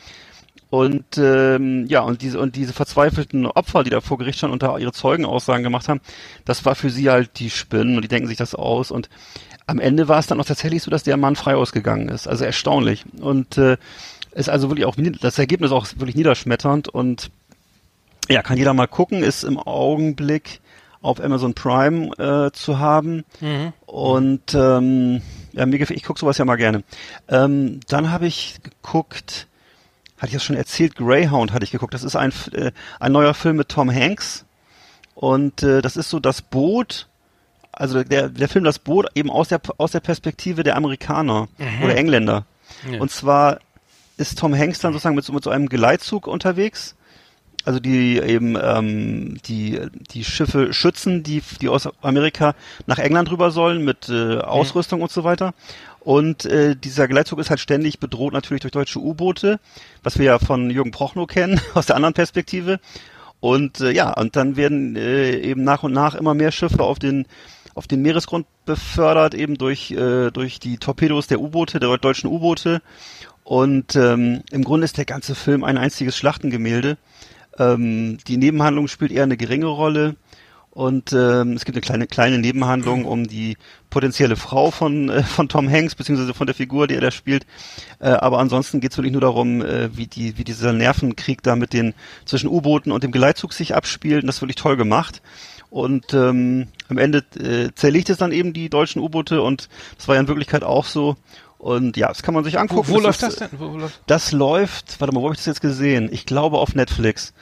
Und ähm, ja, und diese und diese verzweifelten Opfer, die da vor Gericht standen und da ihre Zeugenaussagen gemacht haben, das war für sie halt die Spinnen und die denken sich das aus. Und am Ende war es dann auch tatsächlich so, dass der Mann frei ausgegangen ist. Also erstaunlich. Und äh, ist also wirklich auch das Ergebnis auch wirklich niederschmetternd und ja, kann jeder mal gucken, ist im Augenblick auf Amazon Prime äh, zu haben. Mhm. Und ähm, ja, mir gefällt, ich gucke sowas ja mal gerne. Ähm, dann habe ich geguckt, hatte ich das schon erzählt, Greyhound hatte ich geguckt. Das ist ein, äh, ein neuer Film mit Tom Hanks. Und äh, das ist so das Boot, also der, der Film Das Boot eben aus der, aus der Perspektive der Amerikaner oder Engländer. Ja. Und zwar ist Tom Hanks dann sozusagen mit so, mit so einem Geleitzug unterwegs. Also die eben ähm, die die Schiffe schützen, die die aus Amerika nach England rüber sollen mit äh, Ausrüstung und so weiter. Und äh, dieser Geleitzug ist halt ständig bedroht natürlich durch deutsche U-Boote, was wir ja von Jürgen Prochnow kennen aus der anderen Perspektive. Und äh, ja, und dann werden äh, eben nach und nach immer mehr Schiffe auf den auf den Meeresgrund befördert, eben durch äh, durch die Torpedos der U-Boote, der deutschen U-Boote. Und ähm, im Grunde ist der ganze Film ein einziges Schlachtengemälde. Ähm, die Nebenhandlung spielt eher eine geringe Rolle. Und ähm, es gibt eine kleine kleine Nebenhandlung um die potenzielle Frau von äh, von Tom Hanks beziehungsweise von der Figur, die er da spielt. Äh, aber ansonsten geht es wirklich nur darum, äh, wie die wie dieser Nervenkrieg da mit den zwischen U-Booten und dem Geleitzug sich abspielt. Und das ist wirklich toll gemacht. Und ähm, am Ende äh, zerlegt es dann eben die deutschen U-Boote und das war ja in Wirklichkeit auch so. Und ja, das kann man sich Wo, angucken. wo läuft ist, das denn? Wo, wo läuft? das läuft, warte mal, wo habe ich das jetzt gesehen? Ich glaube auf Netflix.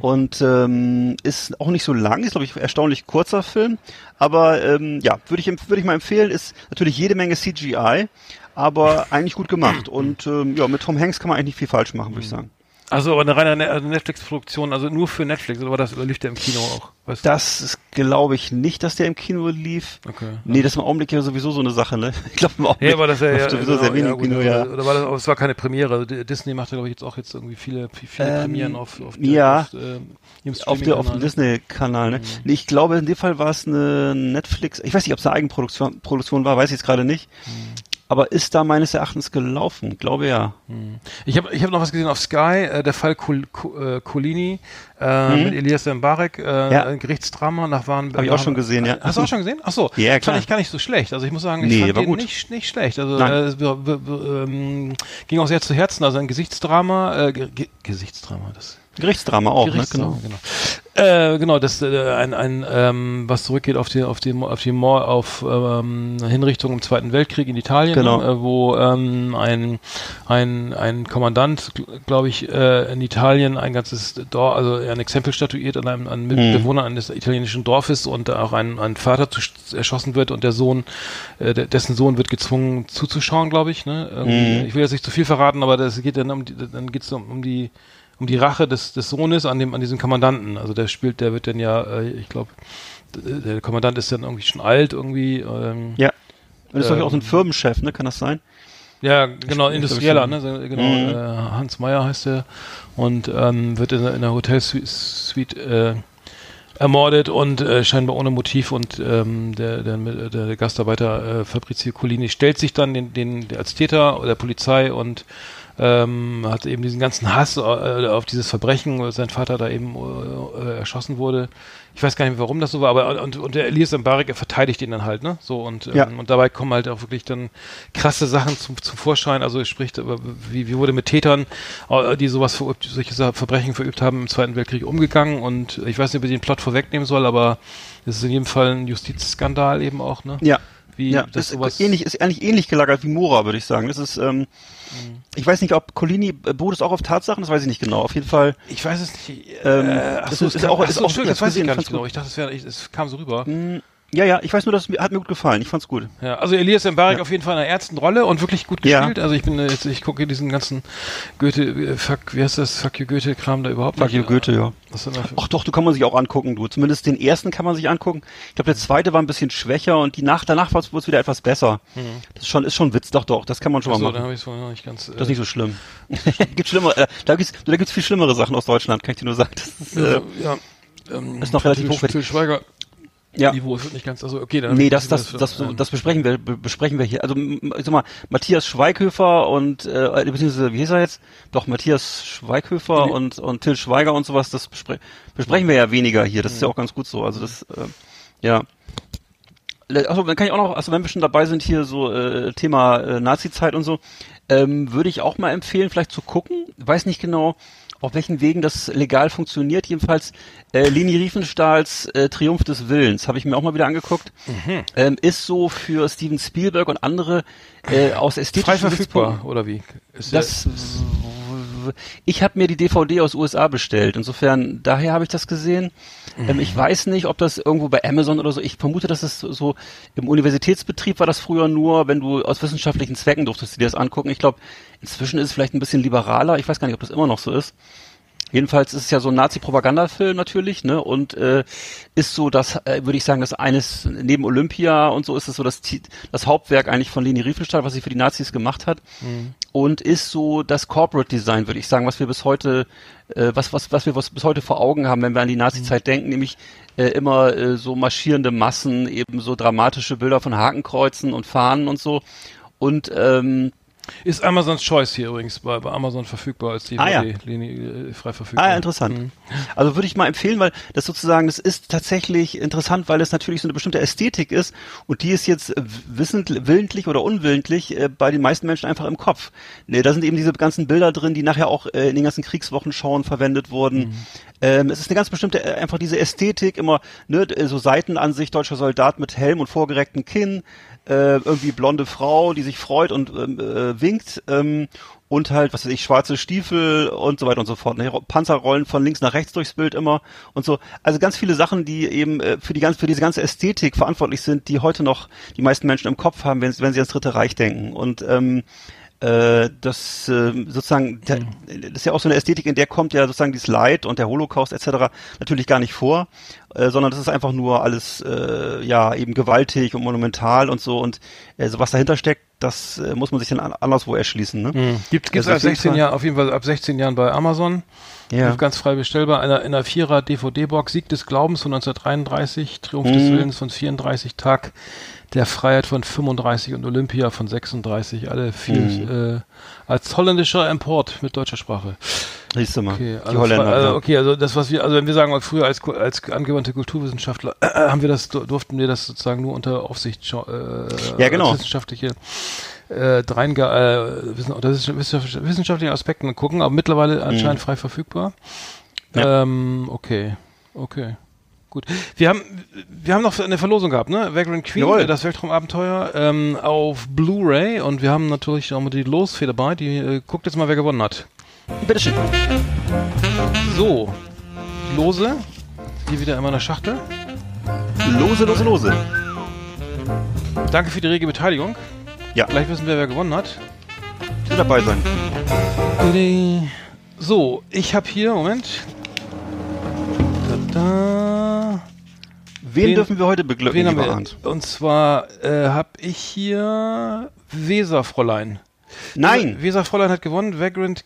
Und ähm, ist auch nicht so lang, ist glaube ich erstaunlich kurzer Film, aber ähm, ja, würde ich würde ich mal empfehlen, ist natürlich jede Menge CGI, aber eigentlich gut gemacht und ähm, ja, mit Tom Hanks kann man eigentlich nicht viel falsch machen, würde ich sagen. Also aber eine reine Ne- also Netflix-Produktion, also nur für Netflix, oder war das oder lief der im Kino auch? Weißt du? Das glaube ich nicht, dass der im Kino lief. Okay. Nee, das ist im Augenblick ja sowieso so eine Sache, ne? Ich glaube im Augenblick Ja, aber das ja, ja sowieso genau, sehr wenig ja, Kino, oder, ja. oder war das, aber es war keine Premiere. Also Disney macht ja, glaube ich, jetzt auch jetzt irgendwie viele, viele, Ähm, Premieren auf, auf ja. auf, äh, Auf, der, auf dem Streaming-Kanal. Disney-Kanal, Mhm. ne? Nee, ich glaube, in dem Fall war es eine Netflix, ich weiß nicht, ob es eine Eigenproduktion Produktion war, weiß ich jetzt gerade nicht. Mhm. Aber ist da meines Erachtens gelaufen, glaube ja. Ich habe ich hab noch was gesehen auf Sky, äh, der Fall Col Co äh, Colini äh, mit Elias Mbarek, äh. Ja. ein Gerichtsdrama nach Waren. Hab ich auch schon gesehen, ja. Hast du auch schon gesehen? Ach so. Ja, klar. Fand ich gar nicht so schlecht. Also ich muss sagen, ich Nee, fand war gut. nicht nicht schlecht. Also äh, ähm, ging auch sehr zu Herzen. Also ein Gesichtsdrama, äh, Ge Gesichtsdrama, das Gerichtsdrama auch, ne? Gerichtsdrama, Genau. genau. Äh, genau, das äh, ein, ein ähm, was zurückgeht auf die auf die auf die Mord, auf ähm, Hinrichtung im Zweiten Weltkrieg in Italien, Genau. äh, wo ähm, ein ein ein Kommandant, glaube ich, äh, in Italien ein ganzes Dorf, also ein Exempel statuiert an einem an Mhm. Bewohner eines italienischen Dorfes und auch ein, ein Vater zu, erschossen wird und der Sohn, äh, dessen Sohn wird gezwungen zuzuschauen, glaube ich. Ne? Irgendwie, Mhm. Ich will jetzt nicht zu viel verraten, aber das geht dann um die, dann geht's um, um die um die Rache des, des Sohnes an dem an diesem Kommandanten. Also der spielt, der wird dann ja, äh, ich glaube, der Kommandant ist dann irgendwie schon alt irgendwie. Ähm, Ja. Und ist doch Ähm, auch so ein Firmenchef, ne? Kann das sein? ja, genau, Industrieller, ne? Genau, Mhm. äh, Hans Meyer heißt er und ähm, wird in, in einer Hotelsuite äh, ermordet und äh, scheinbar ohne Motiv und ähm, der, der, der Gastarbeiter äh, Fabrizio Colini stellt sich dann den, den als Täter der Polizei und ähm, hat eben diesen ganzen Hass äh, auf dieses Verbrechen, weil sein Vater da eben äh, erschossen wurde. Ich weiß gar nicht, warum das so war, aber und, und der Elias Mbarek, er verteidigt ihn dann halt, ne? So und, ähm, Ja. und dabei kommen halt auch wirklich dann krasse Sachen zum, zum Vorschein. Also es spricht über, wie, wie wurde mit Tätern, äh, die sowas verübt, solche Verbrechen verübt haben im Zweiten Weltkrieg umgegangen und ich weiß nicht, ob ich den Plot vorwegnehmen soll, aber es ist in jedem Fall ein Justizskandal eben auch, ne? Ja. Wie ja, das ist sowas ähnlich, ist eigentlich ähnlich gelagert wie Mora, würde ich sagen. Das ist, ähm, ich weiß nicht, ob Colini äh, beruht es auch auf Tatsachen, das weiß ich nicht genau. Auf jeden Fall, Ich weiß es nicht. Ähm, äh, ach das ist- es ist kam- auch- ach ist auch- ich das weiß ich gar nicht genau. Ich dachte, es, wäre, es kam so rüber. mh, ja, ja, ich weiß nur, mir hat mir gut gefallen. Ich fand's gut. Ja, also Elias Mbarek Ja. auf jeden Fall in einer ernsten Rolle und wirklich gut Ja. gespielt. Also ich bin äh, jetzt, ich gucke diesen ganzen Goethe, äh, fuck, wie heißt das, fuck you Goethe-Kram da überhaupt Fuck nicht. you, Goethe, ja. Da Ach doch, du kann man sich auch angucken, du. Zumindest den ersten kann man sich angucken. Ich glaube, der zweite war ein bisschen schwächer und die nach, danach wurde es wieder etwas besser. Das ist schon, ist schon Witz, doch, doch, das kann man schon Achso, mal da machen. habe ich es noch nicht ganz. Das ist nicht so schlimm. gibt schlimmere, äh, da gibt's, da gibt's viel schlimmere Sachen aus Deutschland, kann ich dir nur sagen. Das ist, äh, ja. Ähm, ist noch relativ hochwertig. Schweiger. Ja. Niveau ist nicht ganz. Also okay, dann. Nee, das, das, das, ähm, das besprechen wir, be- besprechen wir hier. Also, ich sag mal, Matthias Schweighöfer und, äh, beziehungsweise, wie hieß er jetzt? Doch, Matthias Schweighöfer Nee. und, und Till Schweiger und sowas, das bespre besprechen wir ja weniger hier. Das ist ja auch ganz gut so. Also, das, äh, ja. Also, dann kann ich auch noch, also wenn wir schon dabei sind hier so äh, Thema äh, Nazi-Zeit und so, ähm, würde ich auch mal empfehlen, vielleicht zu gucken. Weiß nicht genau, auf welchen Wegen das legal funktioniert. Jedenfalls äh, Leni Riefenstahls äh, Triumph des Willens habe ich mir auch mal wieder angeguckt. Ähm, ist so für Steven Spielberg und andere äh, aus ästhetischen frei verfügbar oder wie? Ist Das, ich habe mir die DVD aus USA bestellt. Insofern, daher habe ich das gesehen. Ähm, ich weiß nicht, ob das irgendwo bei Amazon oder so. Ich vermute, dass es so im Universitätsbetrieb war das früher nur, wenn du aus wissenschaftlichen Zwecken durftest du dir das angucken. Ich glaube, inzwischen ist es vielleicht ein bisschen liberaler. Ich weiß gar nicht, ob das immer noch so ist. Jedenfalls ist es ja so ein Nazi-Propagandafilm natürlich, ne? Und äh, ist so das, äh, würde ich sagen, das eines neben Olympia und so ist es so das, das Hauptwerk eigentlich von Leni Riefenstahl, was sie für die Nazis gemacht hat. Und ist so das Corporate Design, würde ich sagen, was wir bis heute, äh, was, was, was wir was bis heute vor Augen haben, wenn wir an die Nazi-Zeit denken, nämlich äh, immer äh, so marschierende Massen, eben so dramatische Bilder von Hakenkreuzen und Fahnen und so. Und ähm, Ist Amazons Choice hier übrigens bei, bei Amazon verfügbar als DVD, Ah, ja. Leni, äh, frei verfügbar. Ah, ja, interessant. Also würde ich mal empfehlen, weil das sozusagen, das ist tatsächlich interessant, weil es natürlich so eine bestimmte Ästhetik ist und die ist jetzt wissend, willentlich oder unwillentlich äh, bei den meisten Menschen einfach im Kopf. Ne, da sind eben diese ganzen Bilder drin, die nachher auch äh, in den ganzen Kriegswochenschauen verwendet wurden. Ähm, es ist eine ganz bestimmte, äh, einfach diese Ästhetik, immer ne, so Seitenansicht, deutscher Soldat mit Helm und vorgerecktem Kinn, äh, irgendwie blonde Frau, die sich freut und ähm, äh, winkt ähm, und halt, was weiß ich, schwarze Stiefel und so weiter und so fort. Ne? Panzerrollen von links nach rechts durchs Bild immer und so. Also ganz viele Sachen, die eben äh, für die ganz, für diese ganze Ästhetik verantwortlich sind, die heute noch die meisten Menschen im Kopf haben, wenn, wenn sie ans Dritte Reich denken. Und ähm, äh, das äh, sozusagen, der, Mhm. das ist ja auch so eine Ästhetik, in der kommt ja sozusagen dieses Leid und der Holocaust etc. natürlich gar nicht vor, äh, sondern das ist einfach nur alles äh, ja eben gewaltig und monumental und so und äh, so was dahinter steckt, das äh, muss man sich dann an, anderswo erschließen. Ne? Mhm. Gibt gibt's Also ab auf jeden 16 Fall. Jahren, auf jeden Fall ab 16 Jahren bei Amazon. Ja. Ganz frei bestellbar. In einer, in einer Vierer DVD-Box Sieg des Glaubens von 1933, Triumph des Mhm. Willens von 34, Tag der Freiheit von 35 und Olympia von 36. Alle viel Mhm. äh, als holländischer Import mit deutscher Sprache. Siehst du mal, Okay, die also, Holländer. also okay, also das was wir, also wenn wir sagen früher als als angewandte Kulturwissenschaftler haben wir das durften wir das sozusagen nur unter Aufsicht äh, Ja, genau. wissenschaftliche äh, dreinge äh, wissen, oder wissenschaftliche, wissenschaftliche Aspekten gucken, aber mittlerweile anscheinend frei verfügbar. Mhm. Ja. Ähm, okay, okay. Gut. Wir haben, wir haben noch eine Verlosung gehabt, ne? Vagrant Queen, Jawohl. das Weltraumabenteuer, ähm, auf Blu-ray und wir haben natürlich auch mal die Losfee dabei, die, äh, guckt jetzt mal, wer gewonnen hat. Bitteschön. So, Lose, hier wieder in meiner Schachtel. Lose, lose, lose. Danke für die rege Beteiligung. Ja. Gleich wissen wir, wer gewonnen hat. Die dabei sein. So, ich habe hier, Moment. Da, da. Wen, Wen- dürfen wir heute beglücken, Wen haben lieber wir? Arndt? Und zwar äh, habe ich hier Weserfräulein. Nein! Weserfräulein hat gewonnen. Vagrant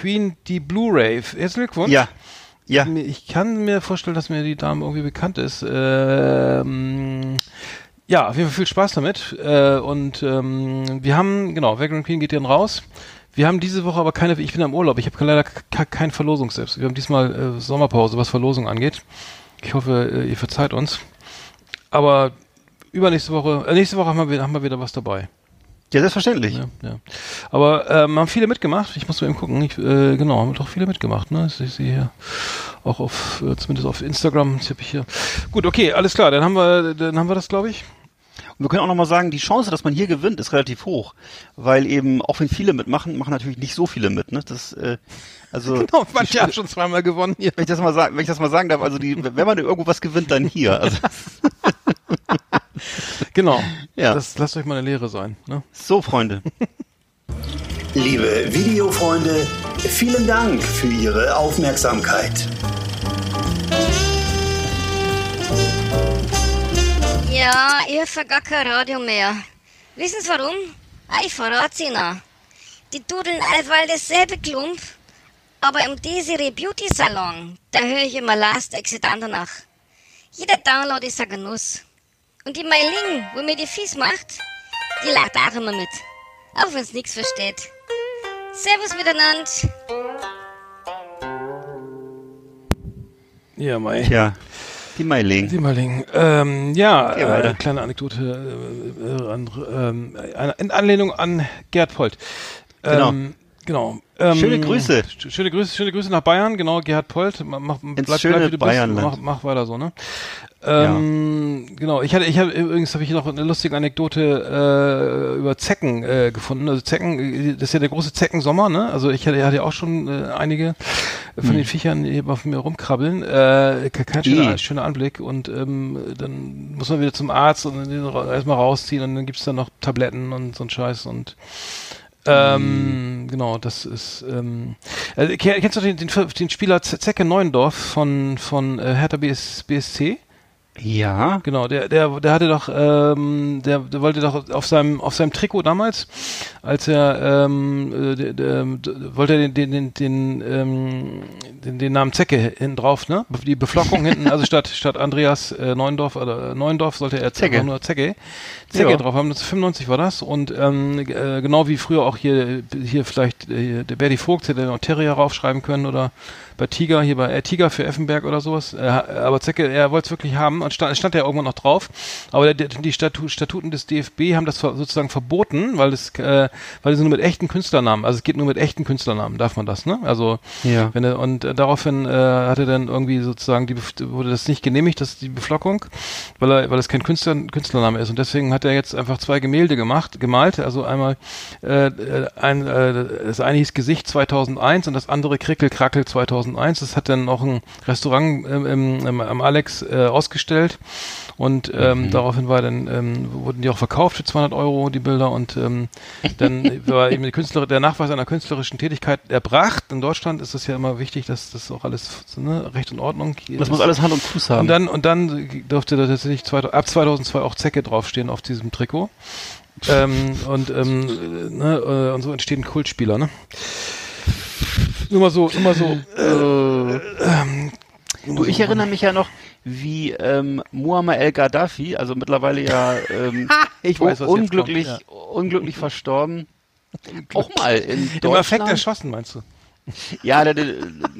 Queen, die Blu-ray. Herzlichen Glückwunsch. Ja. Ja. Ich kann mir vorstellen, dass mir die Dame irgendwie bekannt ist. Ähm, ja, auf jeden Fall viel Spaß damit. Äh, und ähm, wir haben, genau, Vagrant Queen geht dann raus. Wir haben diese Woche aber keine, ich bin im Urlaub, ich habe leider ke- kein Verlosungs-Apps. Wir haben diesmal äh, Sommerpause, was Verlosung angeht. Ich hoffe, äh, ihr verzeiht uns. Aber übernächste Woche, äh, nächste Woche haben wir, wieder- haben wir wieder was dabei. Ja, selbstverständlich. Ja, ja. Aber ähm, haben viele mitgemacht. Ich muss mal eben gucken. Ich, äh, genau, haben doch viele mitgemacht. Ne? Ich sehe hier auch auf, äh, zumindest auf Instagram. Das hab ich hier. Gut, okay, alles klar. Dann haben wir, dann haben wir das, glaube ich. Und wir können auch nochmal sagen, die Chance, dass man hier gewinnt, ist relativ hoch. Weil eben, auch wenn viele mitmachen, machen natürlich nicht so viele mit. Ne? Das, äh, also, Genau, manche haben schon zweimal gewonnen hier. wenn ich das mal sagen, wenn ich das mal sagen darf, also die, wenn man irgendwo was gewinnt, dann hier. Also, Genau. Ja. Das lasst euch mal eine Lehre sein. Ne? so, Freunde. Liebe Videofreunde, vielen Dank für Ihre Aufmerksamkeit. Ja, ich höre gar kein Radio mehr. Wissen Sie warum? Ah, ich verrat's Ihnen. Die dudeln allweil dasselbe Klump, aber im Desiree Beauty Salon, da höre ich immer Last Exit Andernach. Jeder Download ist ein Genuss. Und die Meiling, wo mir die Fies macht, die lacht auch immer mit. Auch wenn's nix versteht. Servus miteinander. Ja, Mai. Ja, die Meiling. Siemerling. Ähm, ja, äh, kleine Anekdote äh, äh, an, eine- in Anlehnung an Gerd Polt. Genau. Ähm, genau. Ähm, Schöne Grüße. sch- Schöne Grüße, schöne Grüße nach Bayern, genau, Gerhard Polt. Mach, mach, schöne wie du Bayernland. bist. Mach, mach weiter so, ne? Ähm, Genau, ich hatte, ich habe übrigens habe ich noch eine lustige Anekdote äh, über Zecken äh, gefunden. Also Zecken, das ist ja der große Zeckensommer, ne? Also ich hatte, hatte ja auch schon äh, einige Hm. von den Viechern die auf mir rumkrabbeln. Äh, ke- kein schöner, schöner Anblick. Und ähm, dann muss man wieder zum Arzt und erstmal rausziehen und dann gibt's dann noch Tabletten und so ein Scheiß und ähm, genau, das ist. Ähm, äh, ke- kennst du den, den, den Spieler Zecke Neuendorf von von äh, Hertha BS, BSC? Ja. Genau, der, der, der hatte doch, ähm, der, der wollte doch auf seinem, auf seinem Trikot damals, als er, ähm, äh, der, der, der, wollte er den, den, den, den, ähm, den, den Namen Zecke hinten drauf, ne? Die Beflockung hinten, also statt, statt Andreas äh, Neuendorf oder äh, Neuendorf sollte er Zecke. nur Zecke, Zecke Ja. drauf haben. 1995 war das und ähm, äh, genau wie früher auch hier, hier vielleicht äh, der Berdi Vogt hätte noch Terrier raufschreiben können oder bei Tiger, hier bei äh, Tiger für Effenberg oder sowas. Äh, aber Zecke, er wollte es wirklich haben und stand, stand ja irgendwann noch drauf. Aber der, die Statu Statuten des DFB haben das sozusagen verboten, weil es, äh, weil sie nur mit echten Künstlernamen, also es geht nur mit echten Künstlernamen, darf man das, ne? Also Ja. wenn er, und äh, daraufhin äh, hat er dann irgendwie sozusagen die wurde das nicht genehmigt, das die Beflockung, weil er, weil es kein Künstler, Künstlername ist und deswegen hat er jetzt einfach zwei Gemälde gemacht, gemalt, also einmal äh, äh, ein äh, das eine hieß Gesicht 2001 und das andere Krickel Krackel 2001. Das hat dann noch ein Restaurant ähm, im, im, am Alex äh, ausgestellt gestellt und ähm, daraufhin war dann ähm, wurden die auch verkauft für 200 Euro die Bilder und ähm, dann war eben der Nachweis einer künstlerischen Tätigkeit erbracht. In Deutschland ist es ja immer wichtig, dass das auch alles ne, Recht und Ordnung Das muss alles Hand und Fuß haben. und dann, und dann durfte da tatsächlich zwei, ab 2002 auch Zecke draufstehen auf diesem Trikot. ähm, und, ähm, äh, ne, äh, und so entsteht ein Kultspieler, ne? Mal so, mal so. Äh, du, ich erinnere mich ja noch, wie ähm, Muammar el-Gaddafi, also mittlerweile ja ähm, Ich weiß, was jetzt unglücklich, kommt, unglücklich verstorben, auch mal in Im Affekt Deutschland. erschossen, meinst du? Ja, der, der,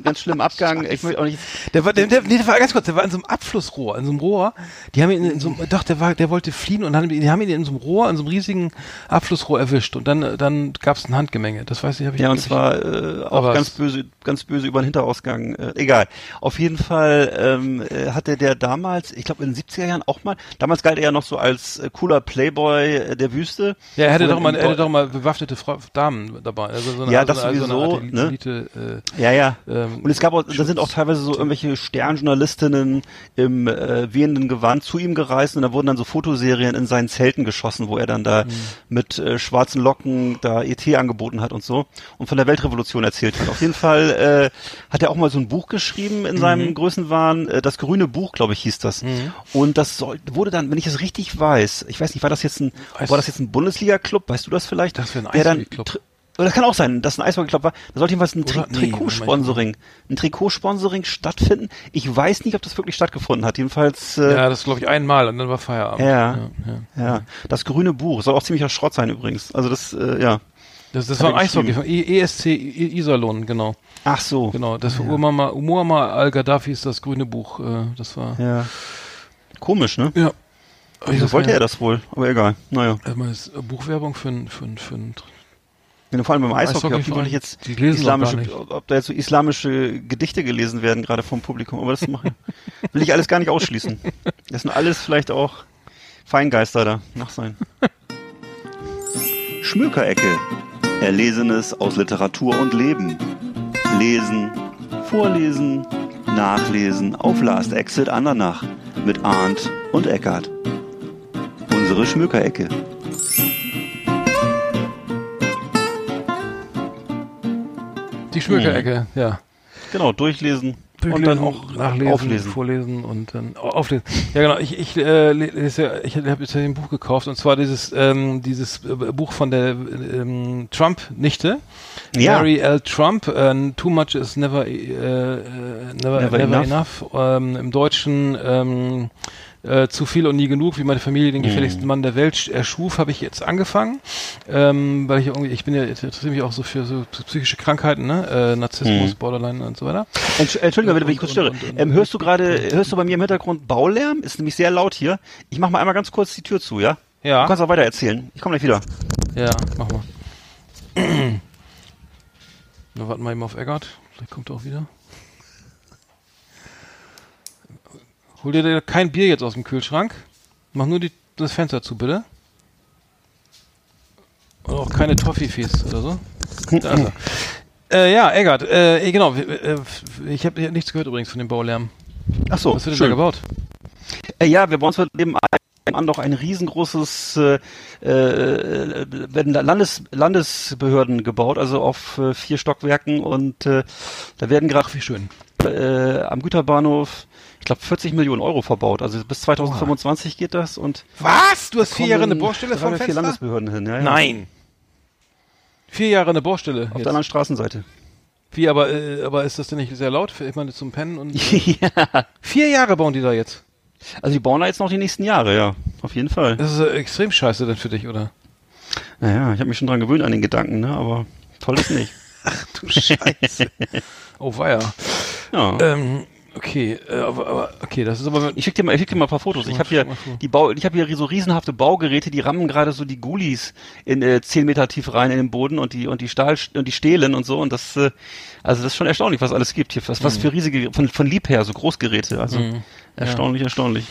ganz schlimmen Abgang. Ich möchte auch nicht. Der war, der, der, nee, der war ganz kurz, der war in so einem Abflussrohr, in so einem Rohr. Die haben ihn in so einem, doch, der war, der wollte fliehen und dann, die haben ihn in so einem Rohr, in so einem riesigen Abflussrohr erwischt und dann, dann gab es ein Handgemenge. Das weiß ich, habe ich. Ja, und zwar äh, auch ganz böse, ganz böse über den Hinterausgang. Äh, egal. Auf jeden Fall ähm, äh, hatte der damals, ich glaube in den 70er Jahren auch mal, damals galt er ja noch so als äh, cooler Playboy äh, der Wüste. Ja, er hätte doch mal, er hätte doch mal bewaffnete Frau, Damen dabei. Also so eine, Ja, so das eine, so sowieso, eine Art ne? Äh, Ja, ja. ähm, Und es gab auch, da sind auch teilweise so irgendwelche Sternjournalistinnen im äh, wehenden Gewand zu ihm gereist und da wurden dann so Fotoserien in seinen Zelten geschossen, wo er dann da Mhm. mit äh, schwarzen Locken da ET angeboten hat und so und von der Weltrevolution erzählt hat. Auf jeden Fall äh, hat er auch mal so ein Buch geschrieben in Mhm. seinem Größenwahn, äh, das grüne Buch, glaube ich, hieß das. Und das soll, wurde dann, wenn ich es richtig weiß, ich weiß nicht, war das jetzt ein, Eis- war das jetzt ein Bundesliga-Club, weißt du das vielleicht? Das wäre ein Eishockey-Club. Oder das kann auch sein, dass ein Eishockey-Club war. Da sollte jedenfalls ein Tri nee, Trikotsponsoring, ein Trikotsponsoring stattfinden. Ich weiß nicht, ob das wirklich stattgefunden hat. Jedenfalls, äh, ja, das glaube ich einmal und dann war Feierabend. Ja. ja, ja. ja, das grüne Buch soll auch ziemlicher Schrott sein übrigens. Also das, äh, ja. Das, das war ein Eishockey E- ESC I- Iserlohn, genau. Ach so. Genau, das war Muammar, Muammar al-Gaddafi ist das grüne Buch. Äh, das war. Ja. Komisch, ne? Ja. Wieso wollte er das wohl? Aber egal. Naja. Äh, Buchwerbung für ein, für ein, für ein vor allem beim Eishockey, ob die wirklich jetzt die islamische, ob da jetzt so islamische Gedichte gelesen werden, gerade vom Publikum. Aber das mache ich, will ich alles gar nicht ausschließen. Das sind alles vielleicht auch Feingeister da. Nach sein. Schmökerecke. Erlesenes aus Literatur und Leben. Lesen, vorlesen, nachlesen auf Last Exit Andernach mit Arndt und Eckart. Unsere Schmökerecke. Die Schmökerecke, ja. Genau, durchlesen. Und Durchlesen, dann auch nachlesen, auflesen. vorlesen und dann au- auflesen. Ja genau, ich ich äh, lese, ja- ich habe jetzt ein Buch gekauft und zwar dieses ähm, dieses äh, Buch von der ähm, Trump Nichte, Ja. Mary L. Trump. Äh, Too much is never äh, äh, never, Never never, enough. enough. Ähm, Im Deutschen ähm, äh, zu viel und nie genug, wie meine Familie den gefährlichsten Mann der Welt erschuf, habe ich jetzt angefangen, ähm, weil ich irgendwie, ich bin ja ich interessiere mich auch so für so psychische Krankheiten, ne, äh, Narzissmus, Mhm. Borderline und so weiter. Entsch Entschuldigung, wenn ich kurz störe. Ähm, hörst du gerade, hörst du bei mir im Hintergrund Baulärm? Ist nämlich sehr laut hier. Ich mach mal einmal ganz kurz die Tür zu, ja? Ja. Du kannst auch weiter erzählen. Ich komme gleich wieder. Ja, mach mal. Wir warten mal eben auf Eggert. Vielleicht kommt er auch wieder. Hol dir kein Bier jetzt aus dem Kühlschrank. Mach nur die, das Fenster zu, bitte. Und auch keine Toffifees oder so. Da ist er. Äh, ja, Eggert, äh, genau. äh, Ich habe nichts gehört übrigens von dem Baulärm. Ach so, Was wird denn da schön. gebaut? Äh, ja, wir bauen uns neben an noch ein riesengroßes äh, äh, werden da Landes, Landesbehörden gebaut, also auf äh, vier Stockwerken und äh, da werden gerade Wie schön. äh, am Güterbahnhof, ich glaube 40 Millionen Euro verbaut. Also bis 2025 geht das und Was? Du hast vier Jahre eine drei vom oder vier Fenster? Landesbehörden hin. Ja, ja. Nein. Vier Jahre eine Baustelle. Auf jetzt. der anderen Straßenseite. Wie, aber, äh, aber ist das denn nicht sehr laut? für- Ich meine, zum Pennen und. ja. Vier Jahre bauen die da jetzt. Also die bauen da jetzt noch die nächsten Jahre, ja. Auf jeden Fall. Das ist äh, extrem scheiße dann für dich, oder? Naja, ich habe mich schon dran gewöhnt an den Gedanken, ne? aber toll ist nicht. Du Scheiße. oh, weia. Ja. Ähm, okay, äh, aber, aber, okay, das ist aber. Ich schick dir mal, ich schick dir mal ein paar Fotos. Ich habe hier die Bau, ich habe hier so riesenhafte Baugeräte, die rammen gerade so die Gulis in äh, 10 Meter tief rein in den Boden und die und die Stahl und die Stehlen und so und das, äh, also das ist schon erstaunlich, was alles gibt hier, was, was für riesige von von Lieb her so Großgeräte, also Mhm. erstaunlich, erstaunlich.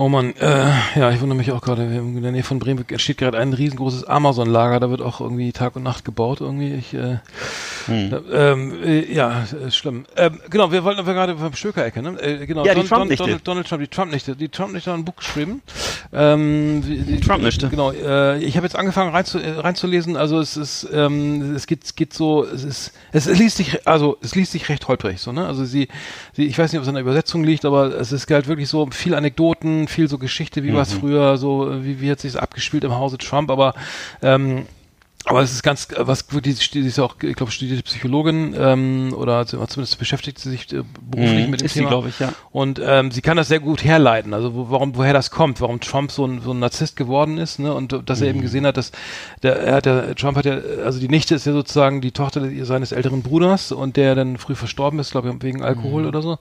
Oh Mann, äh, ja, ich wundere mich auch gerade. In der Nähe von Bremen entsteht gerade ein riesengroßes Amazon-Lager. Da wird auch irgendwie Tag und Nacht gebaut. Irgendwie, ich, äh, Hm. Ähm, äh, ja, ist schlimm. Ähm, genau, wir wollten aber gerade beim Stöker-Ecke, ne? Äh, genau, Ja, die Don, Don. Donald, Donald Trump, die Trump-Nichte. Die Trump-Nichte hat ein Buch geschrieben. Ähm, die, Trump-Nichte. Genau, äh, ich habe jetzt angefangen reinzu, äh, reinzulesen, also es ist, ähm, es geht, geht so, es ist, es, es liest sich, also es liest sich recht holprig, so, ne? Also sie, sie ich weiß nicht, ob es an der Übersetzung liegt, aber es ist halt wirklich so viel Anekdoten, viel so Geschichte, wie war es früher, so, wie, wie hat sich abgespielt im Hause Trump, aber ähm, aber es ist ganz, was wirklich, die ist ja auch, ich glaube, studierte Psychologin ähm, oder zumindest beschäftigt sie sich äh, beruflich Mhm, mit dem ist Thema. glaube ich, ja. Und ähm, sie kann das sehr gut herleiten, also wo, warum, woher das kommt, warum Trump so ein, so ein Narzisst geworden ist, ne? Und dass er eben gesehen hat, dass der, er hat ja, Trump hat ja, also die Nichte ist ja sozusagen die Tochter seines älteren Bruders und der dann früh verstorben ist, glaube ich, wegen Alkohol oder so.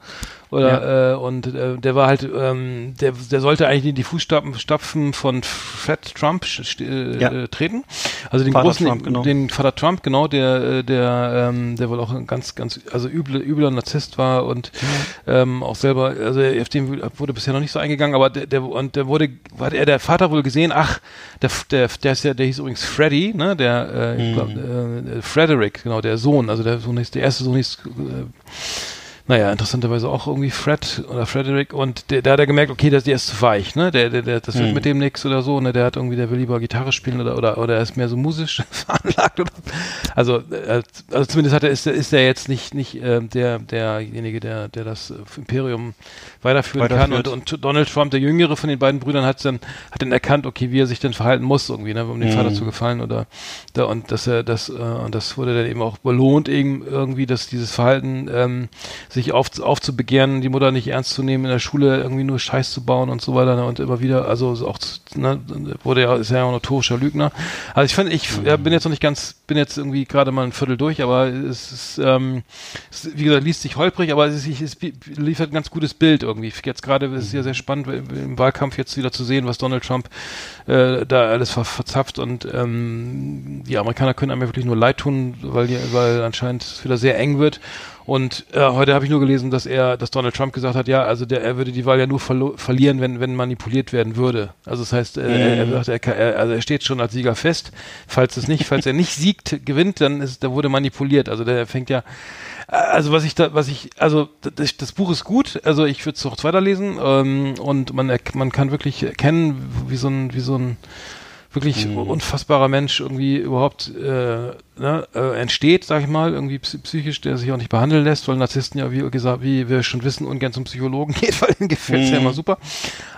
Oder äh, und äh, der war halt, ähm, der, der sollte eigentlich in die Fußstapfen Stapfen von Fred Trump äh, Ja. äh, treten. Also den großen, Trump, genau. den Vater Trump, genau, der, äh, der, ähm, der wohl auch ein ganz, ganz, also üble, übler Narzisst war und ähm, auch selber, also auf den wurde bisher noch nicht so eingegangen, aber der, der und der wurde, hat er der Vater wohl gesehen, ach, der, der, der ist ja, der hieß übrigens Freddy, ne, der, äh, ich glaub, äh, Frederick, genau, der Sohn, also der Sohn hieß, der erste Sohn hieß, äh, naja, interessanterweise auch irgendwie Fred oder Frederick und der, da hat er gemerkt, okay, das, der ist zu weich, ne? Der, der, der, das wird mit dem nix oder so, ne? Der hat irgendwie, der will lieber Gitarre spielen oder oder, oder er ist mehr so musisch veranlagt oder also, äh, also zumindest hat er ist, er- ist er jetzt nicht nicht ähm, der derjenige, der der das äh, Imperium weiterführen kann. Und, und Donald Trump, der jüngere von den beiden Brüdern, hat dann hat dann erkannt, okay, wie er sich denn verhalten muss irgendwie, ne, um dem Vater zu gefallen oder da und dass er das äh, und das wurde dann eben auch belohnt eben irgendwie, dass dieses Verhalten ähm, sich auf, aufzubegehren, die Mutter nicht ernst zu nehmen, in der Schule irgendwie nur Scheiß zu bauen und so weiter ne, und immer wieder, also so auch ne, wurde ja ist ja auch ein notorischer Lügner. Also ich finde, ich ja, bin jetzt noch nicht ganz, bin jetzt irgendwie gerade mal ein Viertel durch, aber es ist, ähm, es, wie gesagt, liest sich holprig, aber es, ist, es liefert ein ganz gutes Bild irgendwie. Jetzt gerade ist es ja sehr spannend weil im Wahlkampf jetzt wieder zu sehen, was Donald Trump äh, da alles ver verzapft und ähm, die Amerikaner können einem wirklich nur leid tun, weil, die, weil anscheinend es wieder sehr eng wird. Und äh, heute habe ich nur gelesen, dass er, dass Donald Trump gesagt hat, ja, also der, er würde die Wahl ja nur verlieren, wenn, wenn manipuliert werden würde. Also das heißt, äh, er, er sagt, er, kann- er, also er steht schon als Sieger fest. Falls es nicht, falls er nicht siegt, gewinnt, dann ist, da wurde manipuliert. Also der fängt ja, also was ich da, was ich, also das, das Buch ist gut, also ich würde es auch weiterlesen ähm, und man man kann wirklich erkennen, wie so ein, wie so ein wirklich unfassbarer Mensch irgendwie überhaupt äh, ne, äh, entsteht, sag ich mal, irgendwie psy- psychisch, der sich auch nicht behandeln lässt, weil Narzissten ja, wie gesagt, wie wir schon wissen, ungern zum Psychologen geht, weil ihnen gefällt es ja immer super.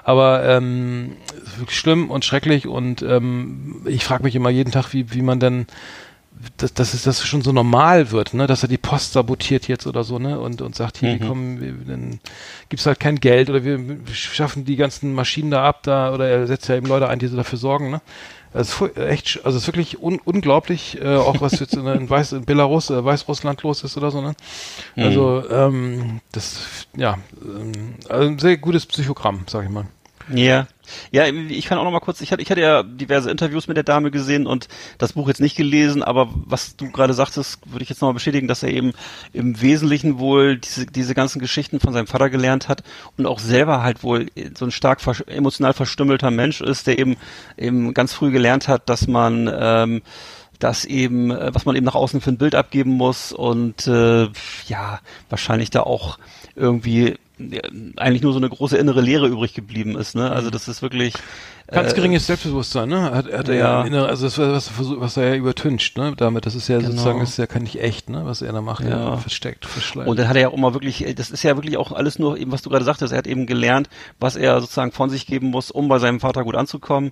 Aber ähm, ist wirklich schlimm und schrecklich und ähm, ich frage mich immer jeden Tag, wie, wie man denn dass, dass es das schon so normal wird, ne, dass er die Post sabotiert jetzt oder so, ne, und, und sagt, hier, wir kommen, wir, dann gibt's halt kein Geld oder wir schaffen die ganzen Maschinen da ab, da, oder er setzt ja eben Leute ein, die so dafür sorgen, ne. Also fu- echt, also es ist wirklich un unglaublich, äh, auch was jetzt in, in, Weiß, in Belarus, äh, Weißrussland los ist oder so, ne. Also, ähm, das, ja, ähm, also ein sehr gutes Psychogramm, sag ich mal. Ja. Ja, ich kann auch noch mal kurz, ich hatte, ich hatte ja diverse Interviews mit der Dame gesehen und das Buch jetzt nicht gelesen, aber was du gerade sagtest, würde ich jetzt noch mal bestätigen, dass er eben im Wesentlichen wohl diese, diese ganzen Geschichten von seinem Vater gelernt hat und auch selber halt wohl so ein stark vers emotional verstümmelter Mensch ist, der eben eben ganz früh gelernt hat, dass man ähm, das eben, äh, was man eben nach außen für ein Bild abgeben muss und äh, ja, wahrscheinlich da auch irgendwie eigentlich nur so eine große innere Leere übrig geblieben ist, ne? Also das ist wirklich Ganz äh, geringes Selbstbewusstsein, ne? Hat, hat er ja, Ja. innere, also das, was, er versucht- was er ja übertüncht, ne? Damit, das ist ja Genau. sozusagen, ist ja kann nicht echt, ne? Was er da macht, ja. Versteckt, verschleiert. Und dann hat er ja auch mal wirklich, äh, das ist ja wirklich auch alles nur eben, was du gerade sagtest, er hat eben gelernt, was er sozusagen von sich geben muss, um bei seinem Vater gut anzukommen.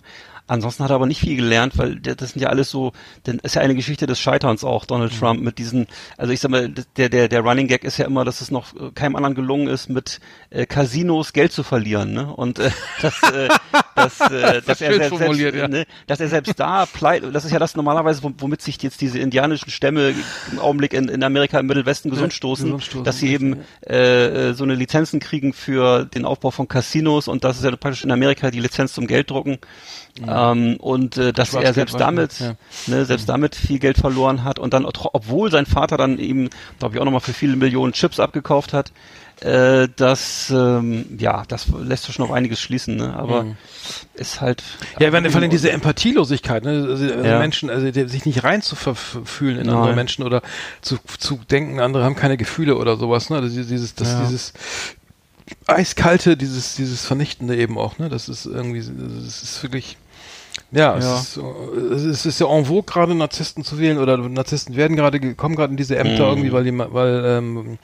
Ansonsten hat er aber nicht viel gelernt, weil das sind ja alles so, denn ist ja eine Geschichte des Scheiterns auch, Donald Mhm. Trump, mit diesen, also ich sag mal, der, der, der Running Gag ist ja immer, dass es noch äh, keinem anderen gelungen ist, mit äh, Casinos Geld zu verlieren, ne? Und äh, das, äh, das, äh, dass er selbst, formuliert, ja. ne, dass er selbst da pleite, das ist ja das normalerweise, wom- womit sich jetzt diese indianischen Stämme im Augenblick in, in Amerika im Mittelwesten gesund stoßen, dass sie eben äh, äh, so eine Lizenzen kriegen für den Aufbau von Casinos und das ist ja praktisch in Amerika die Lizenz zum Gelddrucken. Ähm, und äh, dass er selbst damit, ja. ne, selbst damit viel Geld verloren hat und dann, obwohl sein Vater dann eben, glaube ich, auch nochmal für viele Millionen Chips abgekauft hat, äh, das, ähm, ja, das lässt schon auf einiges schließen. Ne? Aber ist halt. Ja, wenn vor allem diese Empathielosigkeit, ne? Also, also Ja. Menschen, also die, sich nicht rein zu verfühlen in Nein. andere Menschen oder zu, zu denken, andere haben keine Gefühle oder sowas, ne? Also dieses, das, Ja. dieses eiskalte, dieses, dieses Vernichtende eben auch, ne? Das ist irgendwie, das ist wirklich. Ja, es, Ja. Ist, so- es ist- es ist ja en vogue gerade Narzissten zu wählen oder Narzissten werden gerade ge- kommen gerade in diese Ämter Mhm. irgendwie, weil die, ma- weil, ähm,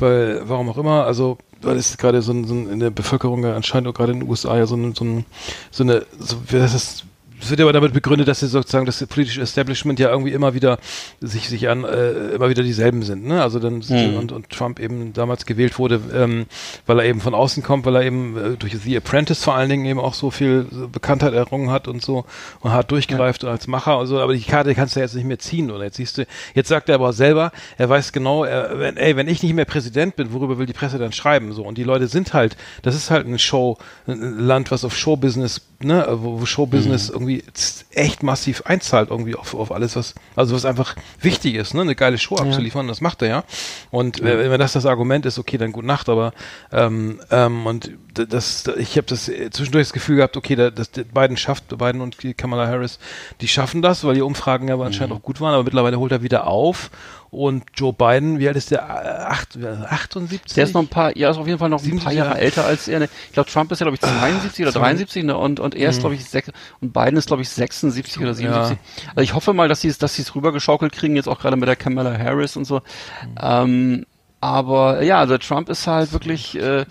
weil, warum auch immer, also weil es gerade so, so in der Bevölkerung ja anscheinend auch gerade in den USA ja so, so, so eine, so, wie das ist, es wird ja aber damit begründet, dass sie sozusagen das politische Establishment ja irgendwie immer wieder sich sich an äh, immer wieder dieselben sind, ne? Also dann Mhm. und, und Trump eben damals gewählt wurde, ähm, weil er eben von außen kommt, weil er eben äh, durch The Apprentice vor allen Dingen eben auch so viel Bekanntheit errungen hat und so und hart durchgreift als Macher und so, aber die Karte kannst du jetzt nicht mehr ziehen oder? Jetzt siehst du, jetzt sagt er aber selber, er weiß genau, er, wenn, ey, wenn ich nicht mehr Präsident bin, worüber will die Presse dann schreiben so? Und die Leute sind halt, das ist halt ein Show, ein Land, was auf Showbusiness, ne, wo, wo Showbusiness irgendwie z- echt massiv einzahlt irgendwie auf, auf alles, was, also was einfach wichtig ist, ne, eine geile Show abzuliefern, und das macht er ja. Und äh, wenn das das Argument ist, okay, dann gute Nacht, aber ähm, ähm, und das, ich habe das äh, zwischendurch das Gefühl gehabt, okay, da, das Biden schafft, Biden und Kamala Harris, die schaffen das, weil die Umfragen ja anscheinend auch gut waren, aber mittlerweile holt er wieder auf. Und Joe Biden, wie alt ist der? Äh, Acht, äh, 78? Der ist noch ein paar, ja, ist auf jeden Fall noch ein 77 paar Jahre Jahre. älter als er. ne? Ich glaube, Trump ist ja, glaube ich, 72 oder 73 ne? und, und er ist, glaube ich, sech, und Biden ist, glaube ich, 76 oder 77. Also ich hoffe mal, dass sie es, dass sie es rübergeschaukelt kriegen, jetzt auch gerade mit der Kamala Harris und so. Ähm, aber ja, also Trump ist halt wirklich, äh,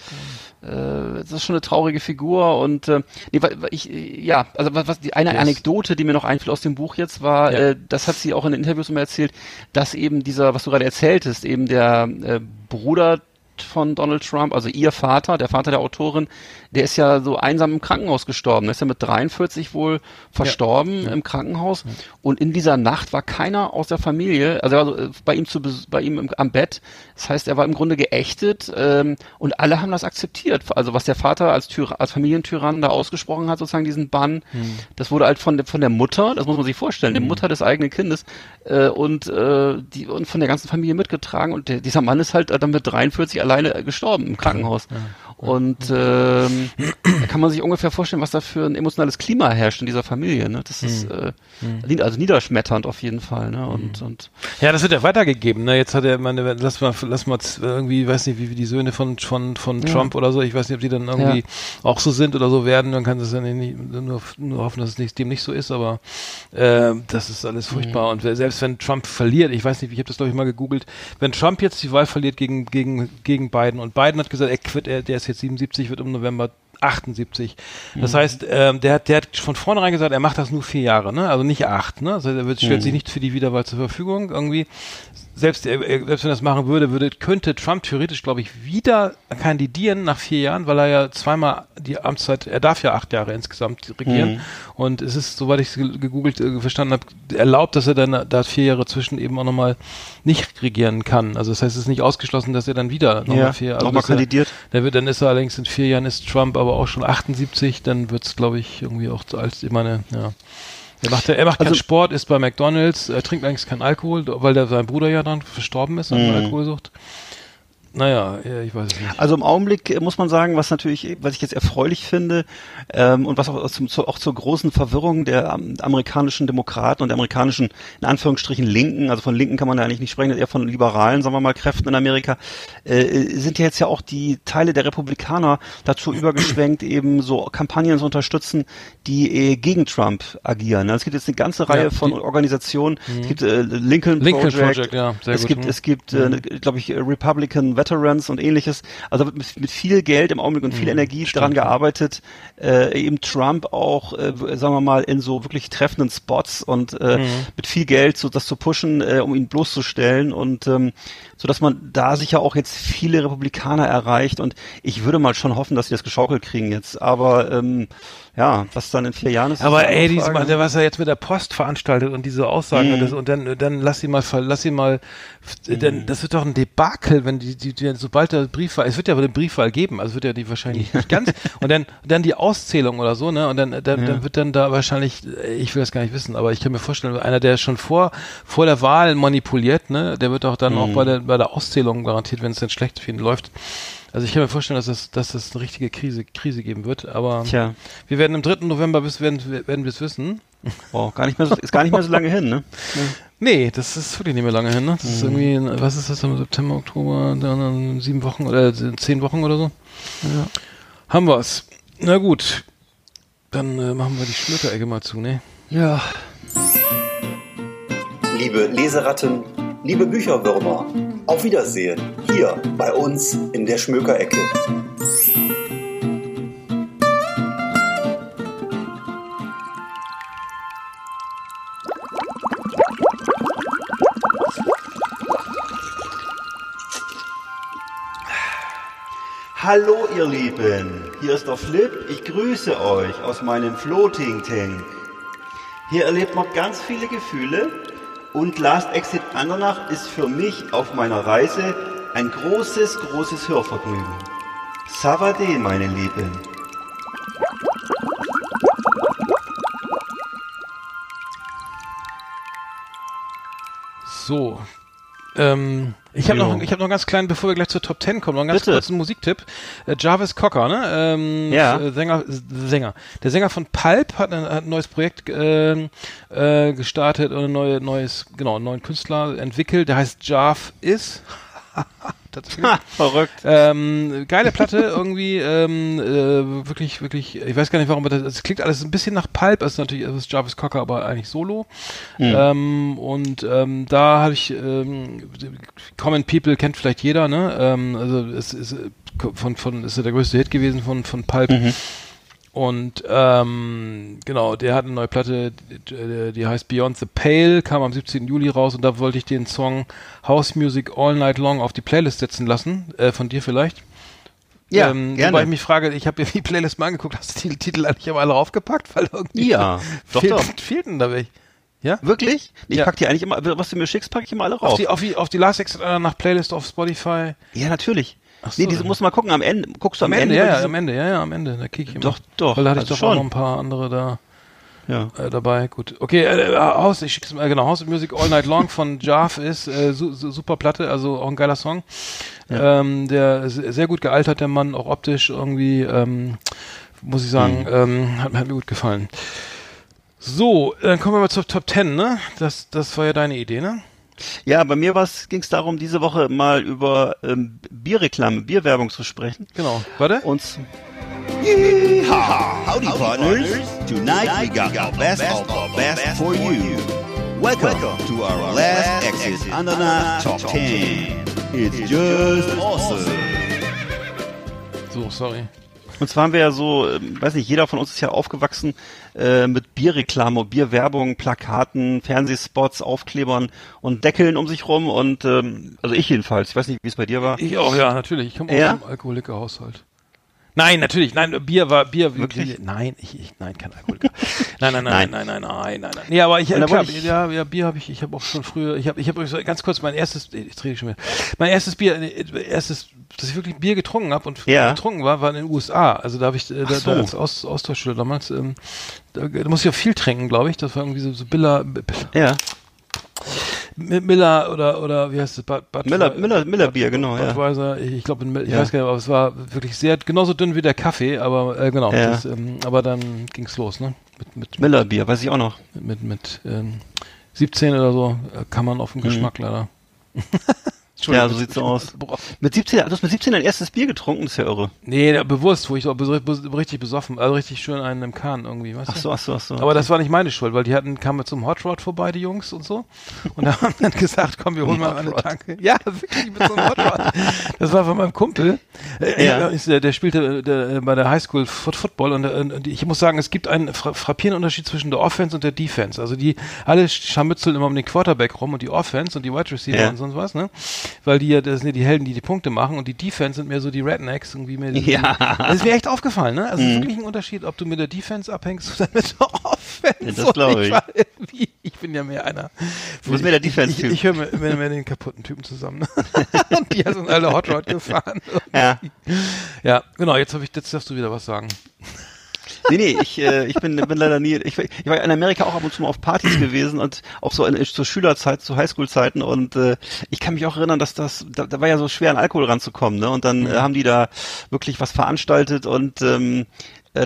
das ist schon eine traurige Figur und äh, nee, ich äh, ja, also was, was die eine ist- Anekdote, die mir noch einfiel aus dem Buch jetzt war, Ja. äh, das hat sie auch in den Interviews immer erzählt, dass eben dieser, was du gerade erzähltest, eben der äh, Bruder von Donald Trump, also ihr Vater, der Vater der Autorin, der ist ja so einsam im Krankenhaus gestorben. Der ist ja mit 43 wohl verstorben im Krankenhaus. Und in dieser Nacht war keiner aus der Familie, also er war äh, bei ihm zu, bei ihm im, am Bett. Das heißt, er war im Grunde geächtet ähm, und alle haben das akzeptiert. Also was der Vater als, Tyra als Familientyrann da ausgesprochen hat, sozusagen diesen Bann, das wurde halt von, der- von der Mutter, das muss man sich vorstellen, der Mutter des eigenen Kindes äh, und, äh, die, und von der ganzen Familie mitgetragen. Und der, dieser Mann ist halt dann mit 43 alleine äh, gestorben im Krankenhaus. Und ähm, da kann man sich ungefähr vorstellen, was da für ein emotionales Klima herrscht in dieser Familie. Ne? Das ist äh, nied- also niederschmetternd auf jeden Fall. Ne? Und, und Ja, das wird ja weitergegeben. Ne? Jetzt hat er, meine, lass mal, lass mal irgendwie, weiß nicht, wie, wie die Söhne von von von Ja. Trump oder so. Ich weiß nicht, ob die dann irgendwie auch so sind oder so werden. Dann kann es ja nicht, nur, nur hoffen, dass es nicht, dem nicht so ist. Aber äh, das ist alles furchtbar. Und selbst wenn Trump verliert, ich weiß nicht, ich habe das glaube ich mal gegoogelt, wenn Trump jetzt die Wahl verliert gegen gegen gegen Biden und Biden hat gesagt, er quitt, er, der ist jetzt 77, wird im November 78. Das heißt, ähm, der hat, der hat von vornherein gesagt, er macht das nur vier Jahre, ne? Also nicht acht, ne? Also er wird, stellt sich nicht für die Wiederwahl zur Verfügung irgendwie. Selbst, er- er- selbst wenn er das machen würde, würde, könnte Trump theoretisch, glaube ich, wieder kandidieren nach vier Jahren, weil er ja zweimal die Amtszeit, er darf ja acht Jahre insgesamt regieren. Und es ist, soweit ich es ge- gegoogelt äh, verstanden habe, erlaubt, dass er dann da vier Jahre zwischen eben auch nochmal nicht regieren kann. Also das heißt, es ist nicht ausgeschlossen, dass er dann wieder nochmal Ja, vier noch mal dass er- kandidiert. der wird, dann ist er allerdings in vier Jahren ist Trump aber auch schon 78, dann wird's glaube ich, irgendwie auch alt. Ich meine, ja. Er macht, er macht keinen Also- Sport, ist bei McDonalds, er trinkt eigentlich keinen Alkohol, weil der, sein Bruder ja dann verstorben ist an Mhm. Alkoholsucht. Naja, ja, ich weiß es nicht. Also im Augenblick äh, muss man sagen, was natürlich, was ich jetzt erfreulich finde ähm, und was auch zum, zu, auch zur großen Verwirrung der am- amerikanischen Demokraten und der amerikanischen in Anführungsstrichen Linken, also von Linken kann man ja eigentlich nicht sprechen, eher von liberalen, sagen wir mal, Kräften in Amerika, äh, sind ja jetzt ja auch die Teile der Republikaner dazu übergeschwenkt, eben so Kampagnen zu unterstützen, die äh, gegen Trump agieren. Also es gibt jetzt eine ganze Reihe Ja, von Organisationen. Es gibt äh, Lincoln, Lincoln Project, Project, ja, es gut, gibt mhm. es gibt, äh, glaube ich, Republican Veterans und ähnliches. Also wird mit, mit viel Geld im Augenblick und viel Energie daran gearbeitet, äh, eben Trump auch, äh, sagen wir mal, in so wirklich treffenden Spots und äh, mit viel Geld so das zu pushen, äh, um ihn bloßzustellen. Und ähm, so dass man da sicher auch jetzt viele Republikaner erreicht. Und ich würde mal schon hoffen, dass sie das geschaukelt kriegen jetzt. Aber ähm, ja, was dann in vier Jahren ist. Aber ey. Mal, der, was er jetzt mit der Post veranstaltet und diese Aussagen Mhm. und, das, und dann, dann lass ihn mal, lass ihn mal, Mhm. denn das wird doch ein Debakel, wenn die, die, die sobald der Briefwahl, es wird ja wohl eine Briefwahl geben, also wird ja die wahrscheinlich nicht ganz, und dann, dann die Auszählung oder so, ne, und dann, dann, dann wird dann da wahrscheinlich, ich will das gar nicht wissen, aber ich kann mir vorstellen, einer, der schon vor, vor der Wahl manipuliert, ne, der wird auch dann auch Mhm. bei der, bei der Auszählung garantiert, wenn es dann schlecht für ihn läuft, Also ich kann mir vorstellen, dass das, dass das eine richtige Krise, Krise geben wird, aber Tja, wir werden im 3. November bis, werden, werden wir es wissen. oh, gar nicht mehr so, ist gar nicht mehr so lange hin, ne? Nee, das ist wirklich nicht mehr lange hin, ne? Das ist Mhm. irgendwie, in- was ist das, im September, Oktober, dann in sieben Wochen oder zehn Wochen oder so? Ja. Haben wir's. Na gut. Dann äh, machen wir die Schmückerecke mal zu, ne? Ja. Liebe Leseratten, liebe Bücherwürmer, auf Wiedersehen hier bei uns in der Schmökerecke. Hallo ihr Lieben, hier ist der Flip, ich grüße euch aus meinem Floating Tank. Hier erlebt man ganz viele Gefühle und Last Exit Andernach ist für mich auf meiner Reise ein großes, großes Hörvergnügen. Savade, meine Lieben. So. Ähm, ich habe noch, ich habe noch ganz klein, bevor wir gleich zur Top 10 kommen, noch einen ganz Bitte. kurzen Musiktipp. Äh, Jarvis Cocker, ne? Ähm, Ja. äh, Sänger, äh, Sänger. Der Sänger von Pulp hat ein, hat ein neues Projekt ähm, äh, gestartet und ein neue, neues, genau, einen neuen Künstler entwickelt. Der heißt Jarv Is. Tatsächlich. Ha, verrückt. Ähm, geile Platte irgendwie, ähm, äh, wirklich, wirklich, ich weiß gar nicht warum, aber das, es klingt alles ein bisschen nach Pulp, es ist natürlich, ist Jarvis Cocker, aber eigentlich solo. Ähm, und ähm, da habe ich, ähm, Common People kennt vielleicht jeder, ne? Ähm, also es ist äh, von, von, ist ja der größte Hit gewesen von, von Pulp. Und ähm, genau, der hat eine neue Platte, die, heißt Beyond the Pale, kam am 17. Juli raus und da wollte ich den Song House Music All Night Long auf die Playlist setzen lassen, äh, von dir vielleicht. Ja, ähm, gerne. Wobei ich mich frage, ich habe mir die Playlist mal angeguckt, hast du die Titel eigentlich aber alle raufgepackt? Weil irgendwie Ja, doch, fehlt, doch. fehlten da welche. Ja? Wirklich? Ich Ja. pack die eigentlich immer, was du mir schickst, packe ich immer alle rauf. Auf die, auf die, auf die Last Exit nach Playlist auf Spotify. ja, natürlich. Ach nee, diese musst du mal gucken, am Ende, guckst du Am am, Ende, Ende, ja, ja, diese- am Ende, ja, ja, am Ende. Da kick ich immer. Doch, doch, Weil da hatte ich also doch auch schon. noch ein paar andere da. ja. äh, dabei. Gut. Okay, äh, Haus, ich schick's mal, genau, House of Music All Night Long von Jarv ist äh, su su super Platte, also auch ein geiler Song. Ähm, der sehr gut gealtert, der Mann, auch optisch irgendwie, ähm, muss ich sagen, Mhm. ähm, hat, hat mir gut gefallen. So, dann kommen wir mal zur Top 10, ne? Das, das war ja deine Idee, ne? Ja, bei mir ging es darum, diese Woche mal über ähm, Bierreklame, Bierwerbung zu sprechen. Genau. Warte. Und Yeehaw! Howdy, partners. Tonight we got our best of our best for you. Welcome to our last Exit Andernach Top 10. It's just awesome. So, sorry. Und zwar haben wir ja so, ähm, weiß nicht, jeder von uns ist ja aufgewachsen äh, mit Bierreklame, Bierwerbung, Plakaten, Fernsehspots, Aufklebern und Deckeln um sich rum und ähm, also ich jedenfalls, ich weiß nicht, wie es bei dir war. Ich auch, ja, natürlich. Ich komme aus einem Alkoholikerhaushalt. Nein, natürlich. Nein, Bier war Bier. Wirklich? Bier, nein, ich, ich, nein, kein Alkoholiker. nein, nein, Nein. nein, nein, nein, nein, nein, nein. Nee, aber ich, äh, klar, ich- ja, ja, Bier habe ich. Ich habe auch schon früher. Ich habe, ich habe ganz kurz mein erstes. Ich drehe schon wieder. Mein erstes Bier, äh, erstes, dass ich wirklich Bier getrunken habe und Ja. getrunken war, war in den USA. Also da habe ich, äh, da, so. da als Aus, Austauschschüler damals. Ähm, da, da musste ich auch viel trinken, glaube ich. Das war irgendwie so, so Billa, Billa, Ja, Miller oder oder wie heißt es? Bud, Bud, Miller- Miller- Miller Bier, genau, ja. Budweiser, ich, ich glaube, ich Ja. weiß gar nicht, aber es war wirklich sehr genauso dünn wie der Kaffee, aber äh, genau. Ja. Das, ähm, aber dann ging's los, ne? Mit mit Miller Bier, weiß ich auch noch. mit mit ähm, 17 oder so äh, kann man auf den Geschmack leider. Ja, so sieht's so aus. Boah. Mit 17, du hast mit 17 dein erstes Bier getrunken, das ist ja irre. Nee, bewusst, wo ich richtig besoffen, also richtig schön einen im Kahn irgendwie, weißt Ach du? so, ach so, ach so. Aber das war nicht meine Schuld, weil die hatten, kamen zum Hot Rod vorbei, die Jungs und so. Und da haben dann gesagt, komm, wir holen mal eine Tanke. Ja, wirklich mit so einem Hot Rod. Das war von meinem Kumpel. Äh, Ja. ist, der, der spielte äh, der, äh, bei der Highschool Foot Football und, äh, und ich muss sagen, es gibt einen fra frappierenden Unterschied zwischen der Offense und der Defense. Also die alle scharmützeln immer um den Quarterback rum und die Offense und die Wide Receiver Ja. und sonst was, ne? Weil die ja, das sind ja die Helden, die die Punkte machen und die Defense sind mehr so die Rednecks irgendwie mehr. Die, Ja. Das ist mir echt aufgefallen, ne? Also es ist wirklich ein Unterschied, ob du mit der Defense abhängst oder mit der Offense. Ja, das Und glaub ich. irgendwie- Ich bin ja mehr einer. Du bist mehr der Defense-Typ. Ich, ich höre mir, mehr, mehr den kaputten Typen zusammen. Ne? Und die sind alle Hot Rod gefahren. Ja. Ja, genau, jetzt habe ich, jetzt darfst du wieder was sagen. Nee, nee, ich, äh, ich bin, bin leider nie, ich, ich war in Amerika auch ab und zu mal auf Partys gewesen und auch so in, zur Schülerzeit, zu Highschool-Zeiten und äh, ich kann mich auch erinnern, dass das, da, da war ja so schwer an Alkohol ranzukommen, ne? Und dann Mhm. äh, haben die da wirklich was veranstaltet und ähm, äh,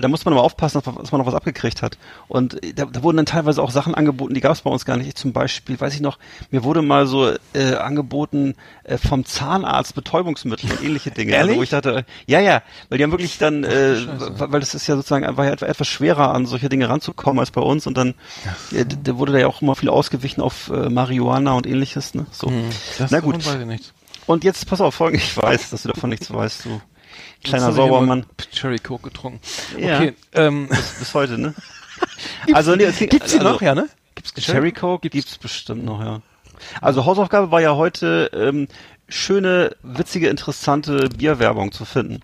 da muss man aber aufpassen, dass man noch was abgekriegt hat. Und äh, da, da wurden dann teilweise auch Sachen angeboten, die gab es bei uns gar nicht. Ich zum Beispiel, weiß ich noch, mir wurde mal so äh, angeboten äh, vom Zahnarzt Betäubungsmittel und ähnliche Dinge. Ehrlich? Also, wo ich dachte, ja, ja, weil die haben wirklich dann, äh, weil das ist ja sozusagen einfach etwa- etwas schwerer an solche Dinge ranzukommen als bei uns und dann äh, da wurde da ja auch immer viel ausgewichen auf äh, Marihuana und ähnliches. Ne? So. Hm, Das Na gut. Und jetzt pass auf, folgendes, ich weiß, dass du davon nichts weißt, du kleiner Saubermann. Cherry Coke getrunken. Ja. Okay, ähm, Bis heute, ne? also nee, es ging- gibt's die also, noch, ja, ne? Gibt's Cherry Coke gibt's, bestimmt noch, ja. Also Hausaufgabe war ja heute ähm, schöne, witzige, interessante Bierwerbung zu finden.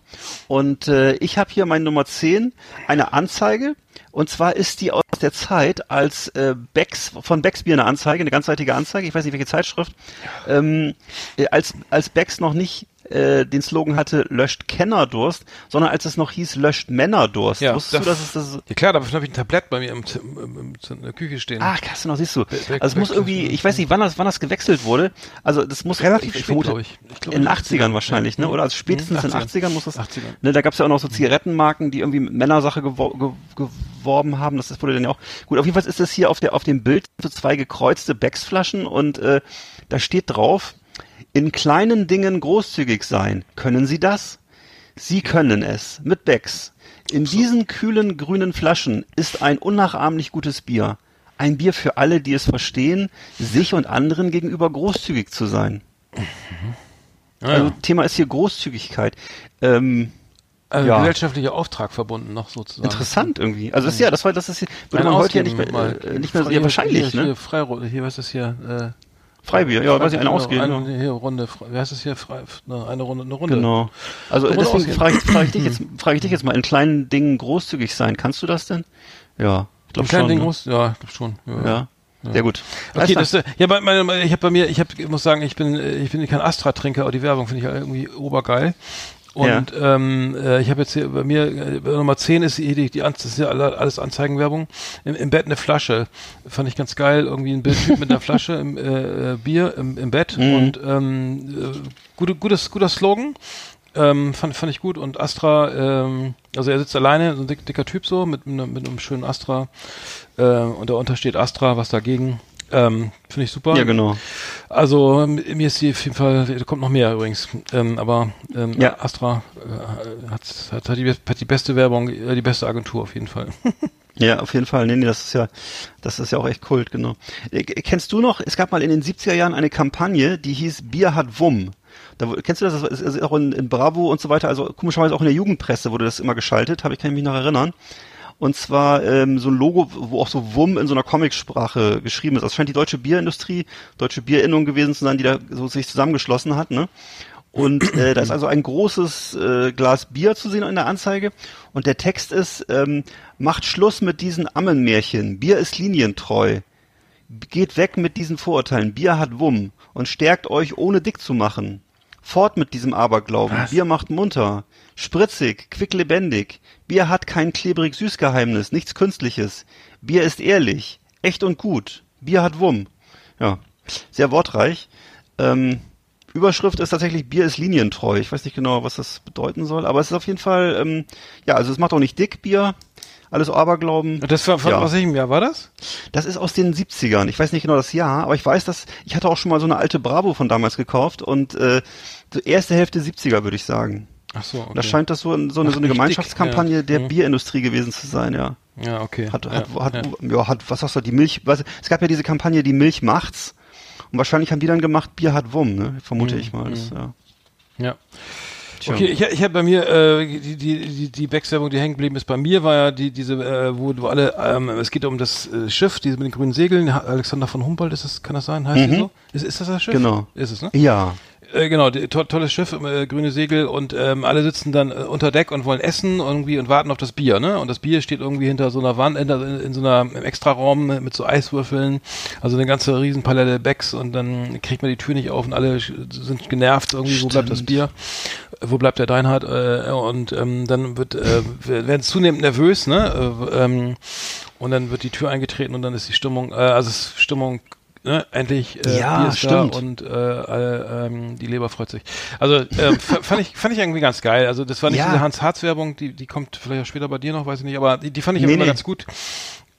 Und äh, ich habe hier meine Nummer 10, eine Anzeige. Und zwar ist die aus der Zeit, als äh, Becks, von Becks Bier eine Anzeige, eine ganzseitige Anzeige, ich weiß nicht welche Zeitschrift, ähm, äh, als, als Becks noch nicht äh, den Slogan hatte, löscht Kennerdurst, sondern als es noch hieß, löscht Männerdurst. Ja, Wusstest du, das- dass es das Ja klar, dafür habe ich ein Tablett bei mir im, im, im, in der Küche stehen. Ach, krass, genau, siehst du. Back- Also es muss irgendwie, ich weiß nicht, wann das, wann das gewechselt wurde. Also das muss Relativ ich, spät, vermute, glaub ich. Ich glaub, in den in den 80ern 80ern wahrscheinlich, ne? Mhm. Oder also spätestens Mhm, in den 80ern muss das. 80ern. Ne, da gab's ja auch noch so Zigarettenmarken, die irgendwie Männersache gewor ge geworben haben. Das wurde dann ja auch. Gut, auf jeden Fall ist das hier auf der auf dem Bild so zwei gekreuzte Becks-Flaschen und äh, da steht drauf: In kleinen Dingen großzügig sein. Können Sie das? Sie können es mit Becks. In diesen kühlen grünen Flaschen ist ein unnachahmlich gutes Bier. Ein Bier für alle, die es verstehen, sich und anderen gegenüber großzügig zu sein. Ja, Also ja. Thema ist hier Großzügigkeit. Ähm, also ja. gesellschaftlicher Auftrag verbunden noch sozusagen. interessant irgendwie. Also das ist ja, das war das ist würde man heute ja nicht mehr, mal. äh, nicht mehr Hier- ja, wahrscheinlich, hier, ne? Hier, Freiro, hier, was ist das hier? Äh, Freibier, ja, weiß ich, eine genau, ausgehen. Eine, ja. hier, Runde, Fre- wie heißt das hier? Frei, ne, eine Runde, eine Runde. Genau. Also Runde deswegen frage ich, ich dich jetzt, frage ich dich jetzt mal, in kleinen Dingen großzügig sein. Kannst du das denn? Ja, ich glaube schon. Ding ne? muss, ja, ich glaub schon. Ja. Ja. Sehr gut. Okay, das, äh, ja, bei- meine, meine, ich habe bei mir, ich habe, ich muss sagen, ich bin, äh, ich bin kein Astra-Trinker, aber die Werbung finde ich irgendwie obergeil. Und ähm, äh, ich habe jetzt hier bei mir äh, bei Nummer 10 ist die, die, die das ist ja alle- alles Anzeigenwerbung. Im, Im Bett eine Flasche. Fand ich ganz geil. Irgendwie ein Bildtyp mit einer Flasche im äh, äh, Bier im, im Bett. Mhm. Und ähm, äh, gute, gutes, guter Slogan. Ähm, fand, fand ich gut. Und Astra, ähm, also er sitzt alleine, so ein dick, dicker Typ so, mit, mit, mit einem schönen Astra. Äh, und darunter steht Astra, was dagegen. Ähm, Finde ich super. Ja, genau. Also m- mir ist die auf jeden Fall, da kommt noch mehr übrigens, ähm, aber ähm, Ja. Astra äh, hat, hat, hat, die, hat die beste Werbung, äh, die beste Agentur auf jeden Fall. Ja, auf jeden Fall. Nee, nee, das ist ja, das ist ja auch echt Kult, genau. Äh, kennst du noch, es gab mal in den 70er Jahren eine Kampagne, die hieß Bier hat Wumm. Da, kennst du das? Das ist auch in, in Bravo und so weiter, also komischerweise auch in der Jugendpresse wurde das immer geschaltet, habe ich kann ich mich noch erinnern. Und zwar ähm, so ein Logo, wo auch so Wumm in so einer Comicsprache geschrieben ist. Das scheint die deutsche Bierindustrie, deutsche Bierinnung gewesen zu sein, die da so sich zusammengeschlossen hat, ne? Und äh, da ist also ein großes äh, Glas Bier zu sehen in der Anzeige. Und der Text ist, ähm, macht Schluss mit diesen Ammenmärchen. Bier ist linientreu. Geht weg mit diesen Vorurteilen. Bier hat Wumm und stärkt euch, ohne dick zu machen. Fort mit diesem Aberglauben. Was? Bier macht munter. Spritzig, quicklebendig. Bier hat kein klebrig Süßgeheimnis, nichts Künstliches. Bier ist ehrlich, echt und gut. Bier hat Wumm. Ja, sehr wortreich. Ähm, Überschrift ist tatsächlich Bier ist linientreu. Ich weiß nicht genau, was das bedeuten soll, aber es ist auf jeden Fall, ähm, ja, also es macht auch nicht dick Bier. Alles Aberglauben. Das war von Ja. aus welchem Jahr war das? Das ist aus den 70ern. Ich weiß nicht genau das Jahr, aber ich weiß, dass ich hatte auch schon mal so eine alte Bravo von damals gekauft und äh, so erste Hälfte 70er würde ich sagen. Ach so, okay. Da scheint das so, so eine, Ach, so eine Gemeinschaftskampagne ja. der Mhm. Bierindustrie gewesen zu sein, ja. ja, okay. Hat, ja, hat, hat, ja. ja. hat, was sagst du, die Milch, was, es gab ja diese Kampagne, die Milch macht's. Und wahrscheinlich haben die dann gemacht, Bier hat Wumm, ne? Vermute Mhm, ich mal. Das, ja. Ja. Tja. Okay, ich, ich habe bei mir äh, die die die die Becks-Werbung, die hängen geblieben ist. Bei mir war ja die diese, äh, wo, wo alle, ähm, es geht um das äh, Schiff, diese mit den grünen Segeln. Alexander von Humboldt ist das, kann das sein? Heißt die Mhm. so? Ist, ist das das Schiff? Genau. Ist es ne? Ja. Äh, genau, die, to tolles Schiff, äh, grüne Segel und ähm, alle sitzen dann äh, unter Deck und wollen essen irgendwie und warten auf das Bier, ne? Und das Bier steht irgendwie hinter so einer Wand, in, in, in so einer im Extraraum mit so Eiswürfeln, also eine ganze Riesenpalette Becks und dann kriegt man die Tür nicht auf und alle sind genervt irgendwie, wo bleibt das Stimmt. Bier? Wo bleibt der Deinhard? Äh, und ähm, dann wird äh, werden zunehmend nervös, ne? Äh, ähm, und dann wird die Tür eingetreten und dann ist die Stimmung, äh, also Stimmung Ne, endlich äh, Ja, Bier ist da stimmt. und äh, äh, ähm, die Leber freut sich. Also f- fand ich fand ich irgendwie ganz geil. Also das war nicht Ja. diese Hans Harz Werbung, die die kommt vielleicht auch später bei dir noch, weiß ich nicht, aber die, die fand ich Nee, immer nee. ganz gut.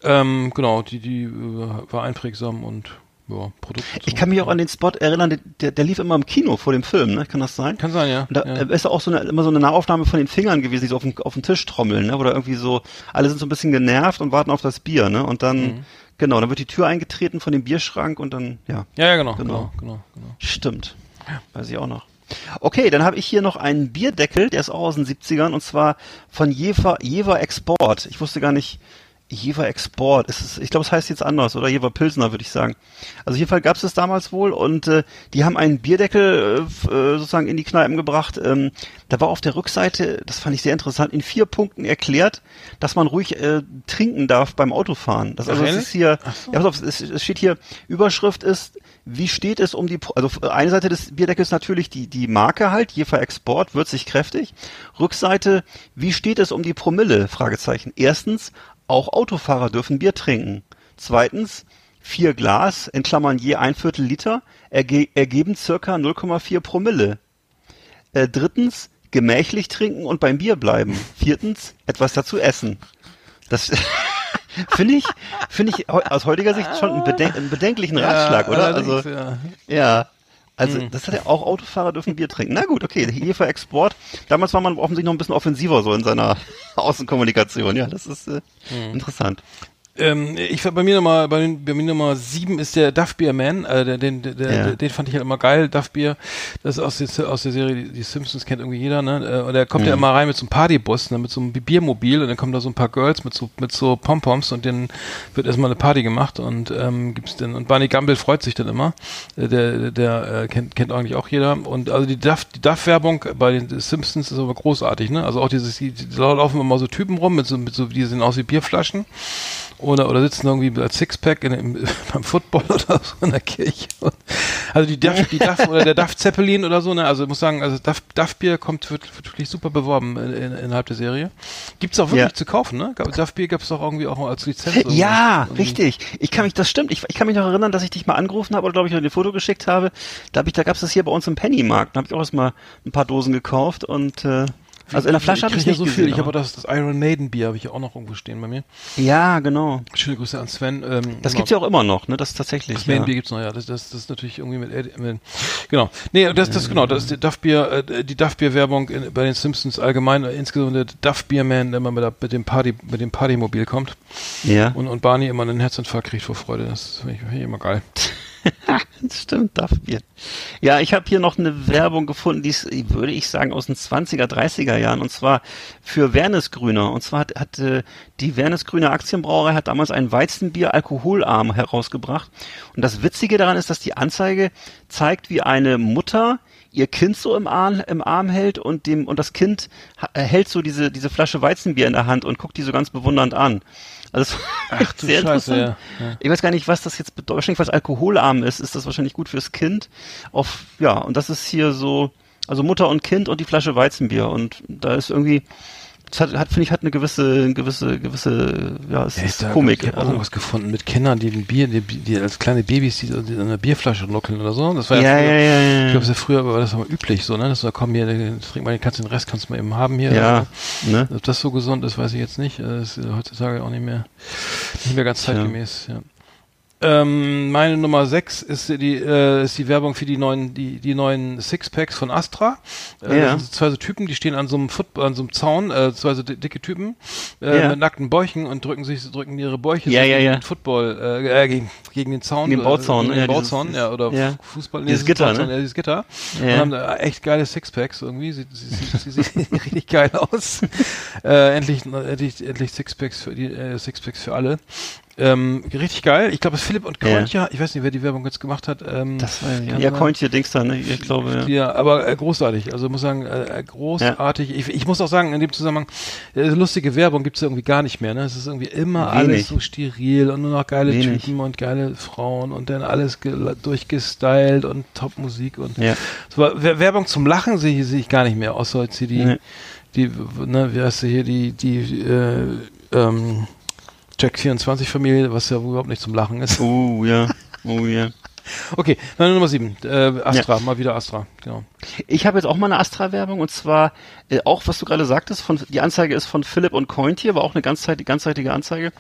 Ähm, genau, die die äh, war einprägsam und ja, Produkt. Ich kann mich auch an den Spot erinnern, der, der lief immer im Kino vor dem Film, ne? Kann das sein? Kann sein, ja. Und da ja. äh, ist auch so eine, immer so eine Nahaufnahme von den Fingern gewesen, die so auf den, auf den Tisch trommeln, ne? Oder irgendwie so, alle sind so ein bisschen genervt und warten auf das Bier, ne? Und dann, Mhm. genau, dann wird die Tür eingetreten von dem Bierschrank und dann, ja, ja, ja, genau, Genau. genau, genau, genau. stimmt. Weiß ich auch noch. Okay, dann habe ich hier noch einen Bierdeckel, der ist auch aus den 70ern und zwar von Jever, Jever Export. Ich wusste gar nicht, Jever Export, ist es, ich glaube, es heißt jetzt anders, oder Jever Pilsner, würde ich sagen. Also auf jeden Fall gab es das damals wohl und äh, die haben einen Bierdeckel äh, äh, sozusagen in die Kneipen gebracht. Ähm, da war auf der Rückseite, das fand ich sehr interessant, in vier Punkten erklärt, dass man ruhig äh, trinken darf beim Autofahren. Das, also es ist hier, so. ja, pass auf, es, es steht hier, Überschrift ist, wie steht es um die, also eine Seite des Bierdeckels natürlich die, die Marke halt, Jefer Export, würzig kräftig. Rückseite, wie steht es um die Promille? Fragezeichen. Erstens, auch Autofahrer dürfen Bier trinken. Zweitens, vier Glas, in Klammern je ein Viertel Liter, erge ergeben circa 0,4 Promille. Äh, drittens, gemächlich trinken und beim Bier bleiben. Viertens, etwas dazu essen. Das finde ich, finde ich aus heutiger Sicht schon einen, beden einen bedenklichen Ratschlag, oder? Also, ja. ja. Also, Hm. das hat ja auch Autofahrer dürfen Bier trinken. Na gut, okay, Jefer Export. Damals war man offensichtlich noch ein bisschen offensiver so in seiner Außenkommunikation. Ja, das ist äh, Hm. interessant. Ähm, ich bei mir Nummer, bei, bei mir Nummer sieben ist der Duff Beer Man, äh, der, den, der, Ja. der, den fand ich halt immer geil, Duff Beer. Das ist aus, der- aus der Serie, die, die Simpsons kennt irgendwie jeder, ne? Äh, Und der kommt Mhm. ja immer rein mit so einem Partybus, ne? mit so einem Biermobil und dann kommen da so ein paar Girls mit so, mit so Pompoms und denen wird erstmal eine Party gemacht und ähm, gibt's denn, und Barney Gumble freut sich dann immer. Äh, Der, der äh, kennt, kennt eigentlich auch jeder. Und also die Duff, die Duff-Werbung bei den Simpsons ist aber großartig, ne? Also auch dieses, die, die laufen immer so Typen rum mit so, mit so, die sehen aus wie Bierflaschen oder oder sitzen irgendwie als Sixpack in, im, beim Football oder so in der Kirche. Und, also die Duff, die Duff oder der Duff Zeppelin oder so, ne? Also ich muss sagen, also Duff, Duff Bier kommt wird, wird wirklich super beworben in, in, innerhalb der Serie. Gibt's auch wirklich Ja. zu kaufen, ne? Duff Bier gab's doch irgendwie auch als Lizenz. Ja, Irgendwie. richtig. Ich kann mich, das stimmt. Ich, ich kann mich noch erinnern, dass ich dich mal angerufen habe oder glaube ich noch ein Foto geschickt habe. Da hab ich, da gab's das hier bei uns im Pennymarkt. Da habe ich auch erstmal ein paar Dosen gekauft und äh, also in der Flasche habe ich nicht ja so gesehen. viel. Ich habe das, das Iron Maiden Bier habe ich auch noch irgendwo stehen bei mir. ja, genau. Schöne Grüße an Sven. Ähm, Das genau. gibt's ja auch immer noch, ne? Das ist tatsächlich. Das ja. Main Bier gibt's noch, ja. Das, das, das ist natürlich irgendwie mit, mit genau. Nee, das, das, genau, das ist die Duff Bier, äh, die Duff Bier Werbung in, bei den Simpsons allgemein, äh, insgesamt der Duff Beer Man, der immer mit, der, mit dem Party, mit dem Partymobil kommt Ja. und, und Barney immer einen Herzinfarkt kriegt vor Freude. Das finde ich, find ich immer geil. Stimmt, darf Bier. Ja, ich habe hier noch eine Werbung gefunden, die ist, würde ich sagen, aus den 20er, 30er Jahren, und zwar für Wernesgrüner. Und zwar hat, hat äh, die Wernesgrüner Aktienbrauerei hat damals ein Weizenbier alkoholarm herausgebracht. Und das Witzige daran ist, dass die Anzeige zeigt, wie eine Mutter ihr Kind so im Arm, im Arm hält und dem und das Kind äh, hält so diese diese Flasche Weizenbier in der Hand und guckt die so ganz bewundernd an. Also Ach du sehr Scheiße, interessant. ja, ja. Ich weiß gar nicht, was das jetzt bedeutet. Wahrscheinlich, was alkoholarm ist, ist das wahrscheinlich gut fürs Kind. Auf, ja, und das ist hier so, also Mutter und Kind und die Flasche Weizenbier. Und da ist irgendwie, das hat, hat finde ich, hat eine gewisse, gewisse, gewisse, ja, es ist da- Komik. Ich habe auch Also, irgendwas gefunden mit Kindern, die ein Bier, die, die als kleine Babys, die, die in einer Bierflasche nuckeln oder so. Das war ja, ja, ja, früher, ja, ja. Ich glaube, ja früher war das aber üblich so, ne? Das war, komm hier, trink mal, kannst den Rest kannst du mal eben haben hier. ja, ne? Ob das so gesund ist, weiß ich jetzt nicht. Äh, Das ist heutzutage auch nicht mehr, nicht mehr ganz zeitgemäß. Ja. Ähm, meine Nummer 6 ist die, äh, ist die Werbung für die neuen, die, die neuen Sixpacks von Astra. Äh, Ja. Das sind zwei so Typen, die stehen an so einem Football, an so einem Zaun, äh, zwei so di- dicke Typen, äh, Ja. mit nackten Bäuchen und drücken sich, drücken ihre Bäuche Ja, so ja, gegen ja. den Football, äh, äh, gegen, gegen den Zaun. Gegen den Bauzaun, äh, gegen ja, den dieses- Bauzaun, ja, oder. Fußball. Dieses es ist Gitter, Bauzaun, ne? Ja, dieses Gitter. Ja. Und haben da echt geile Sixpacks irgendwie. Sie, sie, sie, sie sehen richtig geil aus. Äh, endlich, endlich, endlich Sixpacks für die, äh, Sixpacks für alle. Ähm, richtig geil. Ich glaube, es ist Philipp und Kontja. Ich weiß nicht, wer die Werbung jetzt gemacht hat. Ähm, Das war ja, ja Kointje Dings da, ne? Ich glaube, ja. ja, aber äh, großartig. Also muss sagen, äh, großartig. Ich, ich muss auch sagen, in dem Zusammenhang, äh, lustige Werbung gibt's irgendwie gar nicht mehr. Ne? Es ist irgendwie immer Wenig. alles so steril und nur noch geile Wenig. Typen und geile Frauen und dann alles ge- durchgestylt und Top-Musik und Ja. so, Wer- Werbung zum Lachen sehe ich, sehe ich gar nicht mehr, außer jetzt hier die, Nee. die, ne, wie heißt sie hier, die, die, äh, ähm, Jack 24 Familie, was ja überhaupt nicht zum Lachen ist. Oh, ja. Oh, ja. Okay, dann Nummer 7, äh, Astra, mal wieder Astra, genau. Ich habe jetzt auch mal eine Astra-Werbung und zwar äh, auch, was du gerade sagtest, von, die Anzeige ist von Philipp und Cointje, war auch eine ganzzeitige, ganzzeitige Anzeige.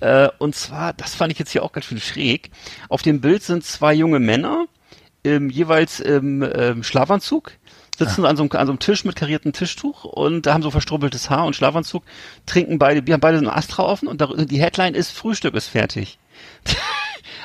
Äh, und zwar, das fand ich jetzt hier auch ganz schön schräg. Auf dem Bild sind zwei junge Männer, ähm, jeweils im ähm, Schlafanzug, sitzen an, so einem, an so einem Tisch mit kariertem Tischtuch und haben so verstrubbeltes Haar und Schlafanzug, trinken beide, wir haben beide so ein Astra offen und da, die Headline ist Frühstück ist fertig.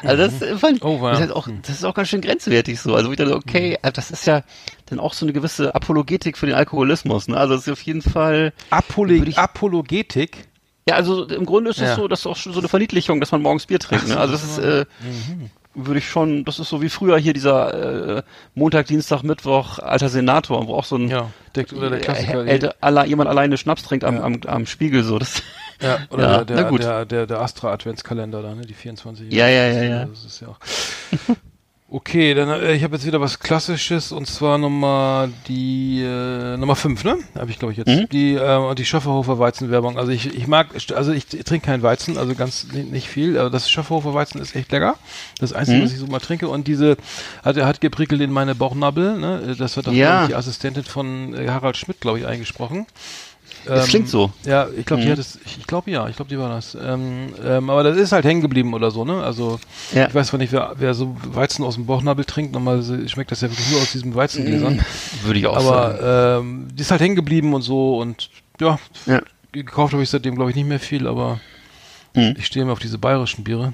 Also das äh, fand ich, Oh, wow. das, ist auch, das ist auch ganz schön grenzwertig so. Also ich dachte, okay, also das ist ja dann auch so eine gewisse Apologetik für den Alkoholismus. Ne? Also das ist auf jeden Fall, Apole ich- Apologetik. ja, also im Grunde ist es Ja. so, das ist auch schon so eine Verniedlichung, dass man morgens Bier trinkt. Ne? Also das ist, äh, Mhm. Würde ich schon, das ist so wie früher hier dieser äh, Montag, Dienstag, Mittwoch, alter Senator, wo auch so ein Ja, der, oder der Klassiker. äh, älter, alle, jemand alleine Schnaps trinkt am, am, am Spiegel so. Das, ja, oder Ja, der, der, der, der Astra Adventskalender da, ne, die 24. Ja, ja, ja, ja. Das ist ja auch. Okay, dann äh, ich habe jetzt wieder was Klassisches und zwar Nummer die äh, Nummer 5, ne? Habe ich glaube ich jetzt. Mhm. Die äh, die Schöfferhofer Weizenwerbung. Also ich ich mag also ich, trinke keinen Weizen, also ganz nicht, viel, aber das Schöfferhofer Weizen ist echt lecker. Das einzige, Mhm. was ich so mal trinke und diese hat er hat geprickelt in meine Bauchnabel, ne? Das hat auch Ja. ich, die Assistentin von äh, Harald Schmidt glaube ich eingesprochen. Das Ähm, klingt so. Ja, ich glaube, die Mhm. hat es, ich, glaube ja, ich glaube, die war das. Ähm, ähm, aber das ist halt hängen geblieben oder so, ne? Also Ja. ich weiß zwar nicht, wer, wer so Weizen aus dem Bauchnabel trinkt, normalerweise schmeckt das ja wirklich nur aus diesem Weizengläsern. Würde ich auch sagen. aber ähm, die ist halt hängen geblieben und so und ja, Ja. gekauft habe ich seitdem, glaube ich, nicht mehr viel, aber Mhm. ich stehe mir auf diese bayerischen Biere,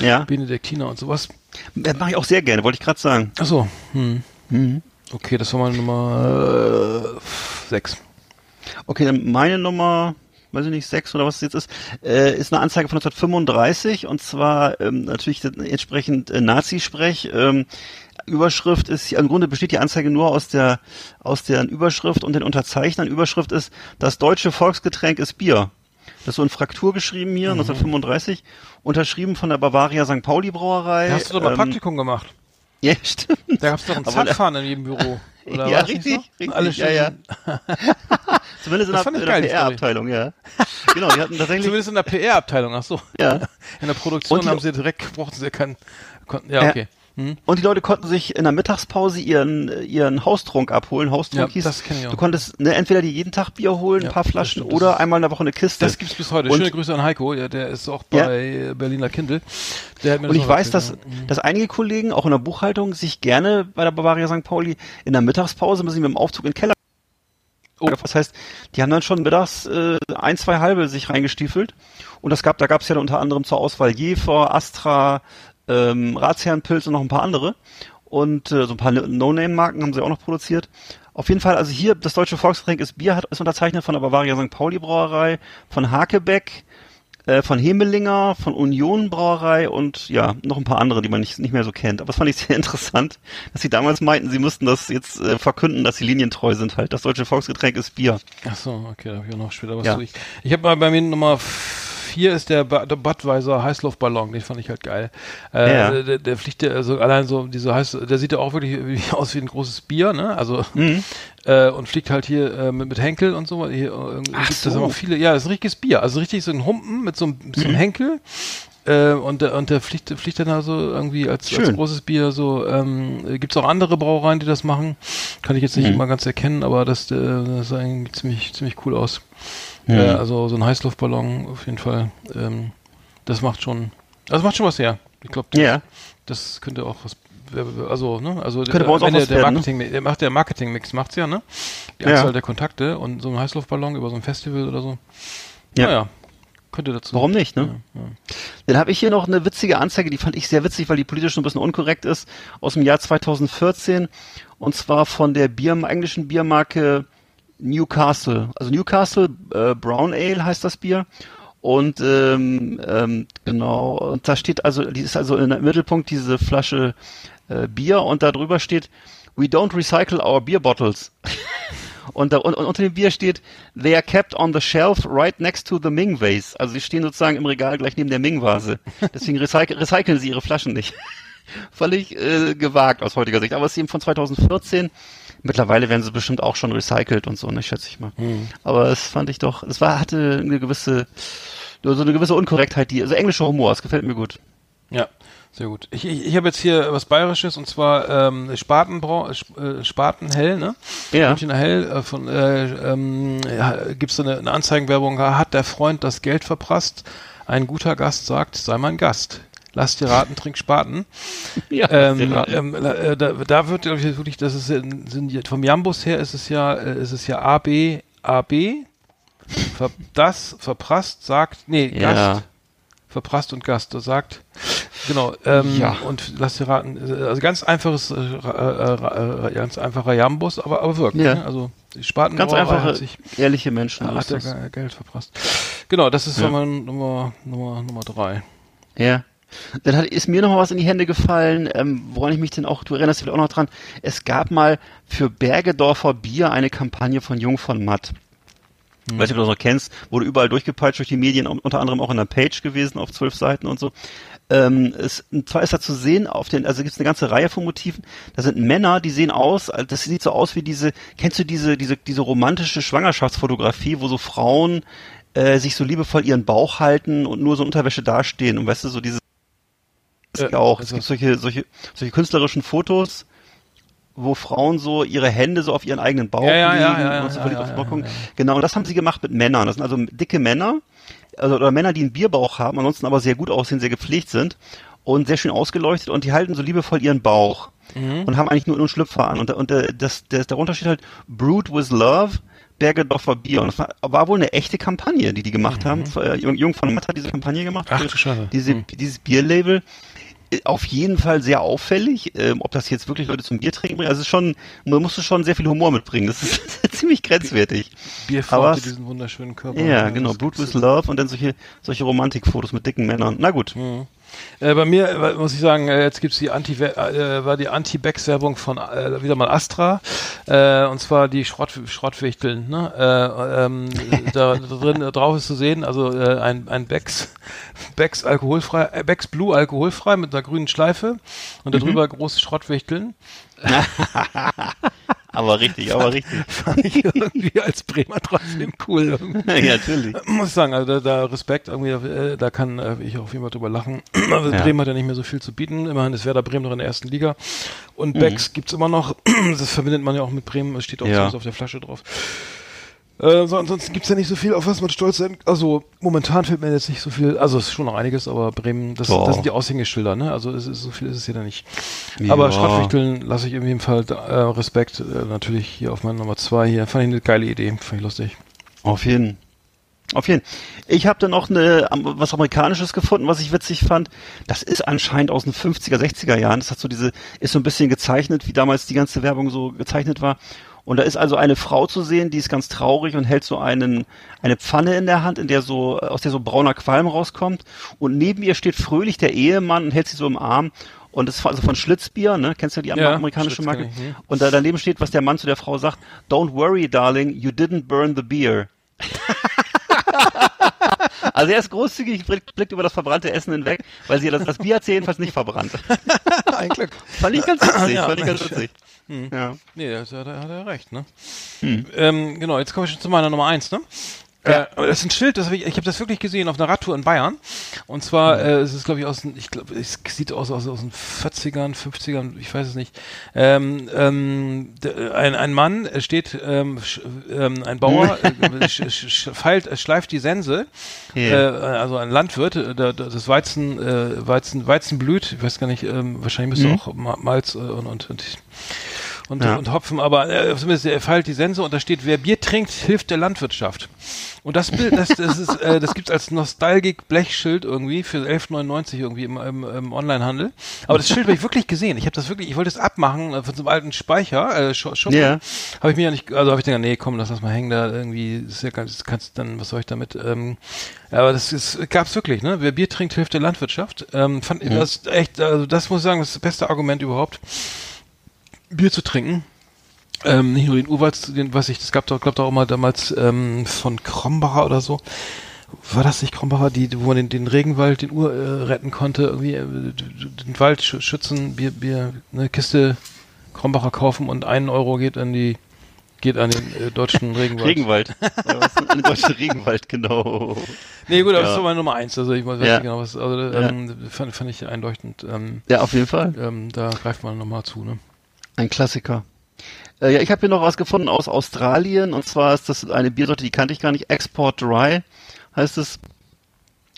Ja, Benediktiner und sowas. das mache ich auch sehr gerne, wollte ich gerade sagen. Achso, hm. Mhm. okay, das war meine Nummer 6. Okay, dann meine Nummer, weiß ich nicht, sechs oder was es jetzt ist, äh, ist eine Anzeige von 1935 und zwar ähm, natürlich entsprechend äh, Nazi-Sprech. Ähm, Überschrift ist, im Grunde besteht die Anzeige nur aus der, aus der Überschrift und den Unterzeichnern. Überschrift ist, das deutsche Volksgetränk ist Bier. Das ist so in Fraktur geschrieben hier, 1935, unterschrieben von der Bavaria St. Pauli Brauerei. Da hast du doch mal Ähm, Praktikum gemacht. Ja, stimmt. Da gab's doch einen Aber da- Zapfhahn in jedem Büro. Oder Ja, richtig, so? richtig, Alle ja, schön- ja. Zumindest in in der. PR-Abteilung, ja. Genau, die hatten tatsächlich, Zumindest in der PR-Abteilung, ach so. ja. In der Produktion haben sie direkt, brauchten sie keinen, konnten, ja, Ja. Hm? Und die Leute konnten sich in der Mittagspause ihren, ihren Haustrunk abholen. Haustrunk Ja, hieß, das kenn ich auch. du konntest ne, entweder die jeden Tag Bier holen, Ja, ein paar Flaschen, stimmt, oder einmal in der Woche eine Kiste. Das gibt's bis heute. Und- Schöne Grüße an Heiko, ja, der ist auch bei Berliner Kindle. Und ich weiß, dass, ja. dass einige Kollegen, auch in der Buchhaltung, sich gerne bei der Bavaria St. Pauli in der Mittagspause müssen sie mit dem Aufzug in den Keller. Oh. Das heißt, die haben dann schon mittags äh, ein, zwei halbe sich reingestiefelt. Und das gab, da gab es ja unter anderem zur Auswahl Jefer, Astra, ähm, Ratsherrenpilz und noch ein paar andere. Und äh, so ein paar No-Name-Marken haben sie auch noch produziert. Auf jeden Fall, also hier, das deutsche Volksgetränk ist Bier, hat, ist unterzeichnet von der Bavaria St. Pauli Brauerei, von Hakebeck, äh, von Hemelinger, von Union Brauerei und ja, noch ein paar andere, die man nicht, nicht mehr so kennt. Aber das fand ich sehr interessant, dass sie damals meinten, sie müssten das jetzt äh, verkünden, dass sie linientreu sind halt. Das deutsche Volksgetränk ist Bier. Ach so, okay, da habe ich auch noch später was Ja. zu. Ich, ich habe mal bei mir Nummer vier ist der, Budweiser Heißluftballon, den fand ich halt geil. Äh, Ja. der, der, fliegt ja, also allein so, diese heiß, der sieht ja auch wirklich aus wie ein großes Bier, ne? Also, Mhm. äh, und fliegt halt hier äh, mit, mit Henkel und so. Hier, äh, Ach gibt das so. auch viele, ja, das ist ein richtiges Bier, also richtig so ein Humpen mit so einem, Mhm. so einem Henkel. Äh, und der, und der fliegt, fliegt dann also irgendwie als, als großes Bier so. Ähm, Gibt es auch andere Brauereien, die das machen? Kann ich jetzt nicht Mhm. immer ganz erkennen, aber das, äh, das sah eigentlich ziemlich, ziemlich cool aus. Mhm. Äh, also so ein Heißluftballon auf jeden Fall. Ähm, das macht schon, also macht schon was her. Ich glaube, das, Ja. das könnte auch was, also ne, also Könnte bei uns auch der, was der werden, ne? Marketing, der macht der Marketingmix macht's ja, ne? Die Ja. Anzahl der Kontakte und so ein Heißluftballon über so ein Festival oder so. Ja. Naja, könnte dazu. Warum nicht, ne? Ja, ja. Dann habe ich hier noch eine witzige Anzeige, die fand ich sehr witzig, weil die politisch ein bisschen unkorrekt ist, aus dem Jahr 2014. Und zwar von der Bier, englischen Biermarke Newcastle. Also Newcastle äh, Brown Ale heißt das Bier. Und ähm, ähm, genau, und da steht also, die ist also im Mittelpunkt diese Flasche äh, Bier und da drüber steht, We don't recycle our beer bottles. und, da, und, und unter dem Bier steht, They are kept on the shelf right next to the Ming vase. Also sie stehen sozusagen im Regal gleich neben der Ming Vase. Deswegen recyc recyceln sie ihre Flaschen nicht. Völlig äh, gewagt aus heutiger Sicht. Aber es ist eben von 2014. Mittlerweile werden sie bestimmt auch schon recycelt und so, ne, schätze ich mal. Mhm. Aber es fand ich doch, es war, hatte eine gewisse, so eine gewisse Unkorrektheit, die, also englischer Humor, es gefällt mir gut. Ja, sehr gut. Ich, ich, ich habe jetzt hier was Bayerisches und zwar ähm, Spatenbrau, Sp- äh, Spatenhell, ne? Ja. Münchner Hell, äh, von, äh, ähm, ja, gibt's eine, eine Anzeigenwerbung, hat der Freund das Geld verprasst? Ein guter Gast sagt, sei mein Gast. Lass dir raten, trink Spaten. Ja, Ähm, ähm, äh, da, da wird glaub ich, wirklich, das ist in- sind vom Jambus her ist es ja, äh, ist es ja AB, AB, ver, das verprasst sagt, nee, Ja. Gast, verprasst und Gast, das sagt, genau, ähm, Ja. und lass dir raten, äh, also ganz einfaches, äh, äh, äh, ganz einfacher Jambus, aber, aber wirkt, Ja. ne? also die Spaten Ganz hat einfache, sich, ehrliche Menschen. hat ist er das. Ge- Geld verprasst. Genau, das ist Ja. Nummer, Nummer, Nummer, drei. Ja. Dann hat, ist mir noch mal was in die Hände gefallen, ähm, woran ich mich denn auch, du erinnerst dich auch noch dran, es gab mal für Bergedorfer Bier eine Kampagne von Jung von Matt. Hm. Weißt du, ob du das noch kennst, wurde überall durchgepeitscht durch die Medien, unter anderem auch in der Page gewesen, auf zwölf Seiten und so. Ähm, es, und zwar ist da zu sehen, auf den, also gibt es eine ganze Reihe von Motiven. Da sind Männer, die sehen aus, das sieht so aus wie diese, kennst du diese, diese, diese romantische Schwangerschaftsfotografie, wo so Frauen äh, sich so liebevoll ihren Bauch halten und nur so Unterwäsche dastehen und weißt du, so diese es Ja, auch, es also- gibt solche, solche, solche künstlerischen Fotos, wo Frauen so ihre Hände so auf ihren eigenen Bauch Ja, legen ja, ja, und so verliebt auf den Bauch gucken. Genau, und das haben sie gemacht mit Männern. Das sind also dicke Männer, also oder Männer, die einen Bierbauch haben, ansonsten aber sehr gut aussehen, sehr gepflegt sind und sehr schön ausgeleuchtet und die halten so liebevoll ihren Bauch Mhm. und haben eigentlich nur, einen Schlüpfer an. Und, und äh, das, das, darunter steht halt Brewed with Love, Bergedorfer Bier. Und das war, war wohl eine echte Kampagne, die die gemacht haben. Äh, Jung, Jung von Matt hat diese Kampagne gemacht. Mhm. Ach du Scheiße. Diese, Mhm. Dieses Bierlabel. Auf jeden Fall sehr auffällig. Ähm, ob das jetzt wirklich Leute zum Bier trinken bringt, also schon, man musste schon sehr viel Humor mitbringen. Das ist ziemlich grenzwertig. Aber Bierformte es- diesen wunderschönen Körper. Ja, genau. das Brewed gibt's with Love und dann solche, solche Romantikfotos mit dicken Männern. Na gut. Mhm. Äh, bei mir äh, muss ich sagen, äh, jetzt gibt's die Anti äh, war die Anti-Becks-Werbung von äh, wieder mal Astra äh, und zwar die Schrott Schrottwichteln. Ne? Äh, ähm, da, drin äh, drauf ist zu sehen, also äh, ein ein Becks Becks alkoholfrei, äh, Becks Blue alkoholfrei mit einer grünen Schleife und darüber große Schrottwichteln. Aber richtig, aber richtig. Fand ich irgendwie als Bremer trotzdem cool. ja, natürlich. Muss ich sagen, also da, da Respekt, irgendwie, äh, da kann äh, ich auf jeden Fall drüber lachen. Also Ja. Bremen hat ja nicht mehr so viel zu bieten. Immerhin ist Werder Bremen noch in der ersten Liga. Mhm. Und Becks gibt's immer noch. Das verbindet man ja auch mit Bremen. Es steht auch Ja. auf der Flasche drauf. Äh, so, ansonsten gibt's ja nicht so viel, auf was man stolz sein Also momentan fällt mir jetzt nicht so viel. Also es ist schon noch einiges, aber Bremen, das, das sind die Aushängeschilder, ne? Also es ist, so viel ist es hier da nicht. Aber Ja. Schrottwichteln lasse ich in jedem Fall äh, Respekt. Äh, natürlich hier auf meiner Nummer zwei hier. Fand ich eine geile Idee. Fand ich lustig. Auf jeden. Auf jeden. Ich habe dann noch eine, was Amerikanisches gefunden, was ich witzig fand. Das ist anscheinend aus den 50er, 60er Jahren. Das hat so diese, ist so ein bisschen gezeichnet, wie damals die ganze Werbung so gezeichnet war. Und da ist also eine Frau zu sehen, die ist ganz traurig und hält so einen, eine Pfanne in der Hand, in der so, aus der so brauner Qualm rauskommt. Und neben ihr steht fröhlich der Ehemann und hält sie so im Arm. Und das ist also von Schlitzbier, ne? Kennst du die Ja, amerikanische Schlitz Marke? ich, hm. Und da daneben steht, was der Mann zu der Frau sagt. Don't worry, darling, you didn't burn the beer. Also er ist großzügig, blickt, blickt über das verbrannte Essen hinweg, weil sie das, das Bier hat sie jedenfalls nicht verbrannt. Ein Glück. Fand ich ganz witzig, Ja, fand ich ganz Mensch. Witzig. Ja. Nee, da hat er, hat er recht, ne? Hm. Ähm, genau, jetzt komme ich schon zu meiner Nummer eins, ne? Äh, aber das ist ein Schild, das hab ich, ich habe das wirklich gesehen auf einer Radtour in Bayern. Und zwar, Hm. äh, es ist, glaube ich, aus den, ich glaube, es sieht aus, aus, aus den 40ern, 50ern, ich weiß es nicht. Ähm, ähm, ein, ein Mann äh, steht, ähm, ähm, ein Bauer, äh, sch, sch, sch, feilt, äh, schleift die Sense, Ja. äh, also ein Landwirt, äh, da, da, das Weizen, äh, Weizen, Weizen blüht, ich weiß gar nicht, ähm, wahrscheinlich müsste Mhm. auch Ma- Malz äh, und, und, und und, Ja. und Hopfen, aber äh, zumindest er feilt die Sense und da steht, wer Bier trinkt, hilft der Landwirtschaft. Und das Bild, das, das ist, äh, das gibt's als Nostalgic Blechschild irgendwie für 11,99 irgendwie im, im, im Onlinehandel. Aber das Schild habe ich wirklich gesehen. Ich habe das wirklich, ich wollte es abmachen äh, von so einem alten Speicher, äh, Schuppen. Ja. Habe ich mir ja nicht, also habe ich gedacht, nee, komm, lass das mal hängen da irgendwie. Das ist ja das kannst dann, was soll ich damit? Ähm, aber das ist, gab's wirklich, ne? Wer Bier trinkt, hilft der Landwirtschaft. Ähm, fand ich das echt, also das muss ich sagen, das ist das beste Argument überhaupt, Bier zu trinken. Ähm, nicht nur den Urwald, den, was ich, das gab doch, glaubt auch mal damals ähm, von Krombacher oder so. War das nicht Krombacher, die, wo man den, den Regenwald, den Ur äh, retten konnte, irgendwie äh, den Wald schü- schützen, Bier, Bier, eine Kiste Krombacher kaufen und einen Euro geht an die, geht an den äh, deutschen Regenwald. Regenwald. Ja, was ist ein deutscher Regenwald, genau. Nee, gut, aber das Ja. ist so meine Nummer eins. Also ich weiß Ja. nicht genau, was, also ähm, fand, fand ich einleuchtend. Ähm, Ja, auf jeden Fall. ähm, da greift man nochmal zu, ne? Ein Klassiker. Äh, ja, ich habe hier noch was gefunden aus Australien und zwar ist das eine Biersorte, die kannte ich gar nicht. Export Dry heißt es.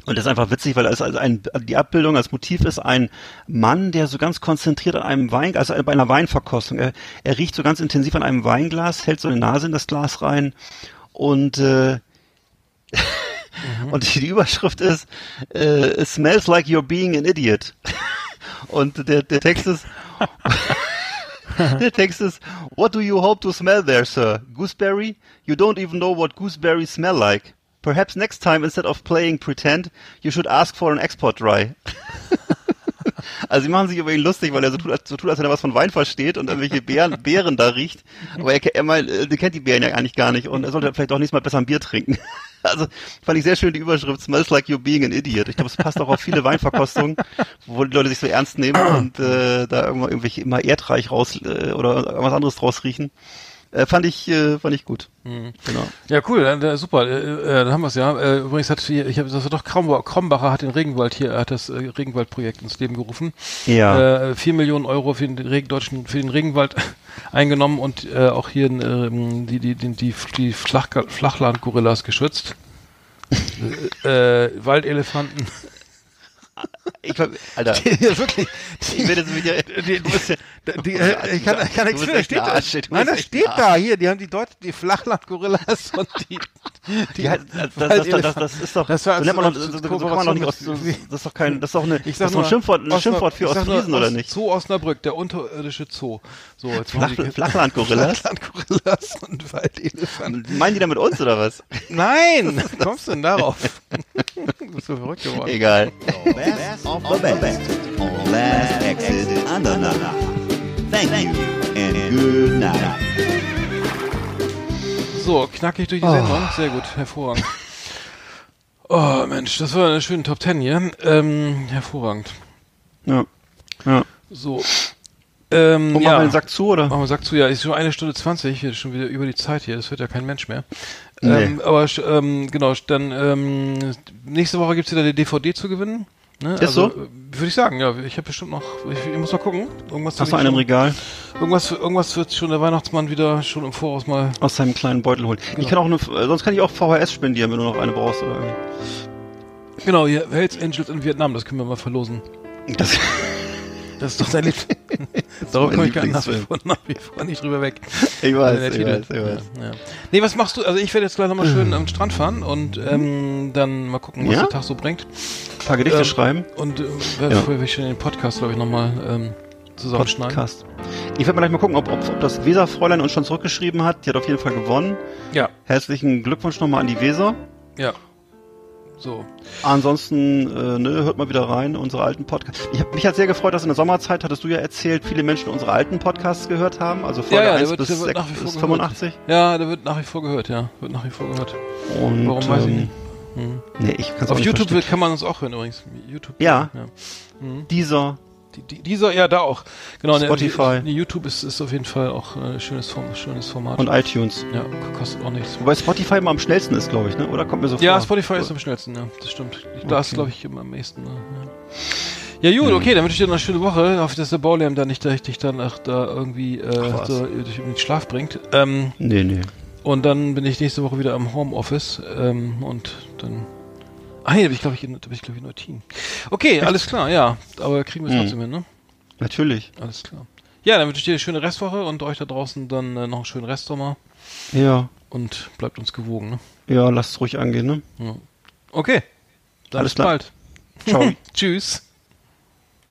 Und das ist einfach witzig, weil es also ein, die Abbildung als Motiv ist ein Mann, der so ganz konzentriert an einem Wein, also bei einer Weinverkostung. Er, er riecht so ganz intensiv an einem Weinglas, hält so eine Nase in das Glas rein und äh, und die, die Überschrift ist äh, It smells like you're being an idiot. Und der, der Text ist Der Text ist What do you hope to smell there, sir? Gooseberry? You don't even know what gooseberries smell like. Perhaps next time instead of playing pretend, you should ask for an export dry. Also sie machen sich über ihn lustig, weil er so tut, als- so tut, als wenn er was von Wein versteht und irgendwelche Beeren, Beeren da riecht. Aber er, er, meint, äh, der kennt die Beeren ja eigentlich gar nicht und er sollte vielleicht auch nächstes Mal besser ein Bier trinken. Also fand ich sehr schön die Überschrift Smells like you're being an idiot. Ich glaube, es passt auch auf viele Weinverkostungen, wo die Leute sich so ernst nehmen und äh, da irgendwann irgendwelche immer erdreich raus äh, oder irgendwas anderes draus riechen. Äh, fand ich äh, fand ich gut. Genau. Ja, cool, dann, äh, super, äh, äh, dann haben wir es ja. Äh, übrigens hat hier, ich habe das war doch Krombacher, Krombacher hat den Regenwald hier, er hat das äh, Regenwaldprojekt ins Leben gerufen. Ja. Äh, 4 Millionen Euro für den Regen, deutschen, für den Regenwald eingenommen und äh, auch hier ähm, die, die, die, die, die Flach, Flachland-Gorillas geschützt. äh, äh, Waldelefanten. Ich, Alter, wirklich. ich werde jetzt wieder. Die, die, die, äh, ich kann, ich kann nichts für, steht da. Nein, das steht da. Hier, die haben die Deutschen, die Flachland-Gorillas und die, die Ja, das, das, das, das, ist doch, Das war so nennt man doch, so, so kann man doch nicht aus, das ist doch kein, das ist doch eine, Ich das ist doch ein nur, Schimpfwort, ein Schimpfwort für nur Ostfriesen oder nicht? Zoo Osnabrück, der unterirdische Zoo. So, jetzt Flach, die- Flachland-Gorillas? Flachland-Gorillas und Waldelefanten. Meinen die da mit uns oder was? Nein! Wie kommst du denn darauf? du bist so verrückt geworden. Egal. Best of the best on Last Exit Andernach. Thank you and good night. So, knackig durch die Sendung. Sehr gut, hervorragend. Oh Mensch, das war eine schöne Top Ten hier. Ähm, hervorragend. Ja. Ja. So. Ähm, Und ja. machen wir den Sack zu, oder? Machen wir Sack zu, ja, ist schon eine Stunde zwanzig, wir sind schon wieder über die Zeit hier, das hört ja kein Mensch mehr. Nee. Ähm, aber ähm, genau, dann ähm, nächste Woche gibt's wieder eine DVD zu gewinnen. Ne? Ist so? Würde ich sagen, ja. Ich habe bestimmt noch, ich, ich muss mal gucken. Irgendwas, Hast du einen im Regal? irgendwas, irgendwas wird schon der Weihnachtsmann wieder schon im Voraus mal. Aus seinem kleinen Beutel holen. Ich kann auch eine, äh, sonst kann ich auch VHS spendieren, wenn du noch eine brauchst. Oder? Genau, hier Hells Angels in Vietnam, das können wir mal verlosen. Das, Das ist doch dein Lieb. Darüber mein komme ich gar nach wie, vor, nach wie vor nicht drüber weg. ich Der weiß, ich weiß, ich weiß. Ja. Nee, was machst du? Also ich werde jetzt gleich nochmal schön am Strand fahren und ähm, dann mal gucken, was Ja? der Tag so bringt. Ein paar Gedichte Ähm, schreiben. Und äh, Ja. werde ich schon den Podcast, glaube ich, nochmal ähm, zusammenschneiden. Podcast. Ich werde mal gleich mal gucken, ob, ob, ob das Weserfräulein uns schon zurückgeschrieben hat. Die hat auf jeden Fall gewonnen. Ja, Herzlichen Glückwunsch nochmal an die Weser. ja. So. Ansonsten, äh, ne, hört mal wieder rein, unsere alten Podcasts. Ich hab, mich hat sehr gefreut, dass in der Sommerzeit, hattest du ja erzählt, viele Menschen unsere alten Podcasts gehört haben, also Folge Ja, ja, der 1 wird- bis, der wird 6, nach wie vor bis gehört. 85. Ja, der wird nach wie vor gehört, ja. Wird nach wie vor gehört. Und, Warum weiß ich ähm, nicht. Hm. Nee, ich kann's auch Auf nicht YouTube verstehen. kann man uns auch hören übrigens. YouTube. Ja. ja. Dieser, Die, die, dieser, ja, da auch. Genau, ne, Spotify. Die, YouTube ist, ist auf jeden Fall auch ein schönes, Form, schönes Format. und iTunes. ja, kostet auch nichts. Wobei Spotify immer am schnellsten ist, glaube ich, ne? Oder kommt mir so Ja, vor? Spotify ist am schnellsten, ja, das stimmt. Ich, Da ist, Okay. glaube ich, immer am nächsten. Ne? Ja. ja, gut, okay, dann wünsche ich dir noch eine schöne Woche. Hoffe, dass der Baulärm da nicht dich dann ach, da irgendwie äh, Ach, so, durch den Schlaf bringt. Ähm, Nee, nee. und dann bin ich nächste Woche wieder im Homeoffice ähm, und dann. Ah nee, da bin ich, glaube ich, in, da bin ich, glaube ich, in. Okay, alles klar, ja. Aber kriegen wir es Mhm. trotzdem hin, ne? Natürlich. Alles klar. Ja, dann wünsche ich dir eine schöne Restwoche und euch da draußen dann äh, noch einen schönen Restsommer Ja, und bleibt uns gewogen. Ne? ja, lasst es ruhig angehen, ne? Okay, dann Alles bis klar. bald. Ciao. Tschüss.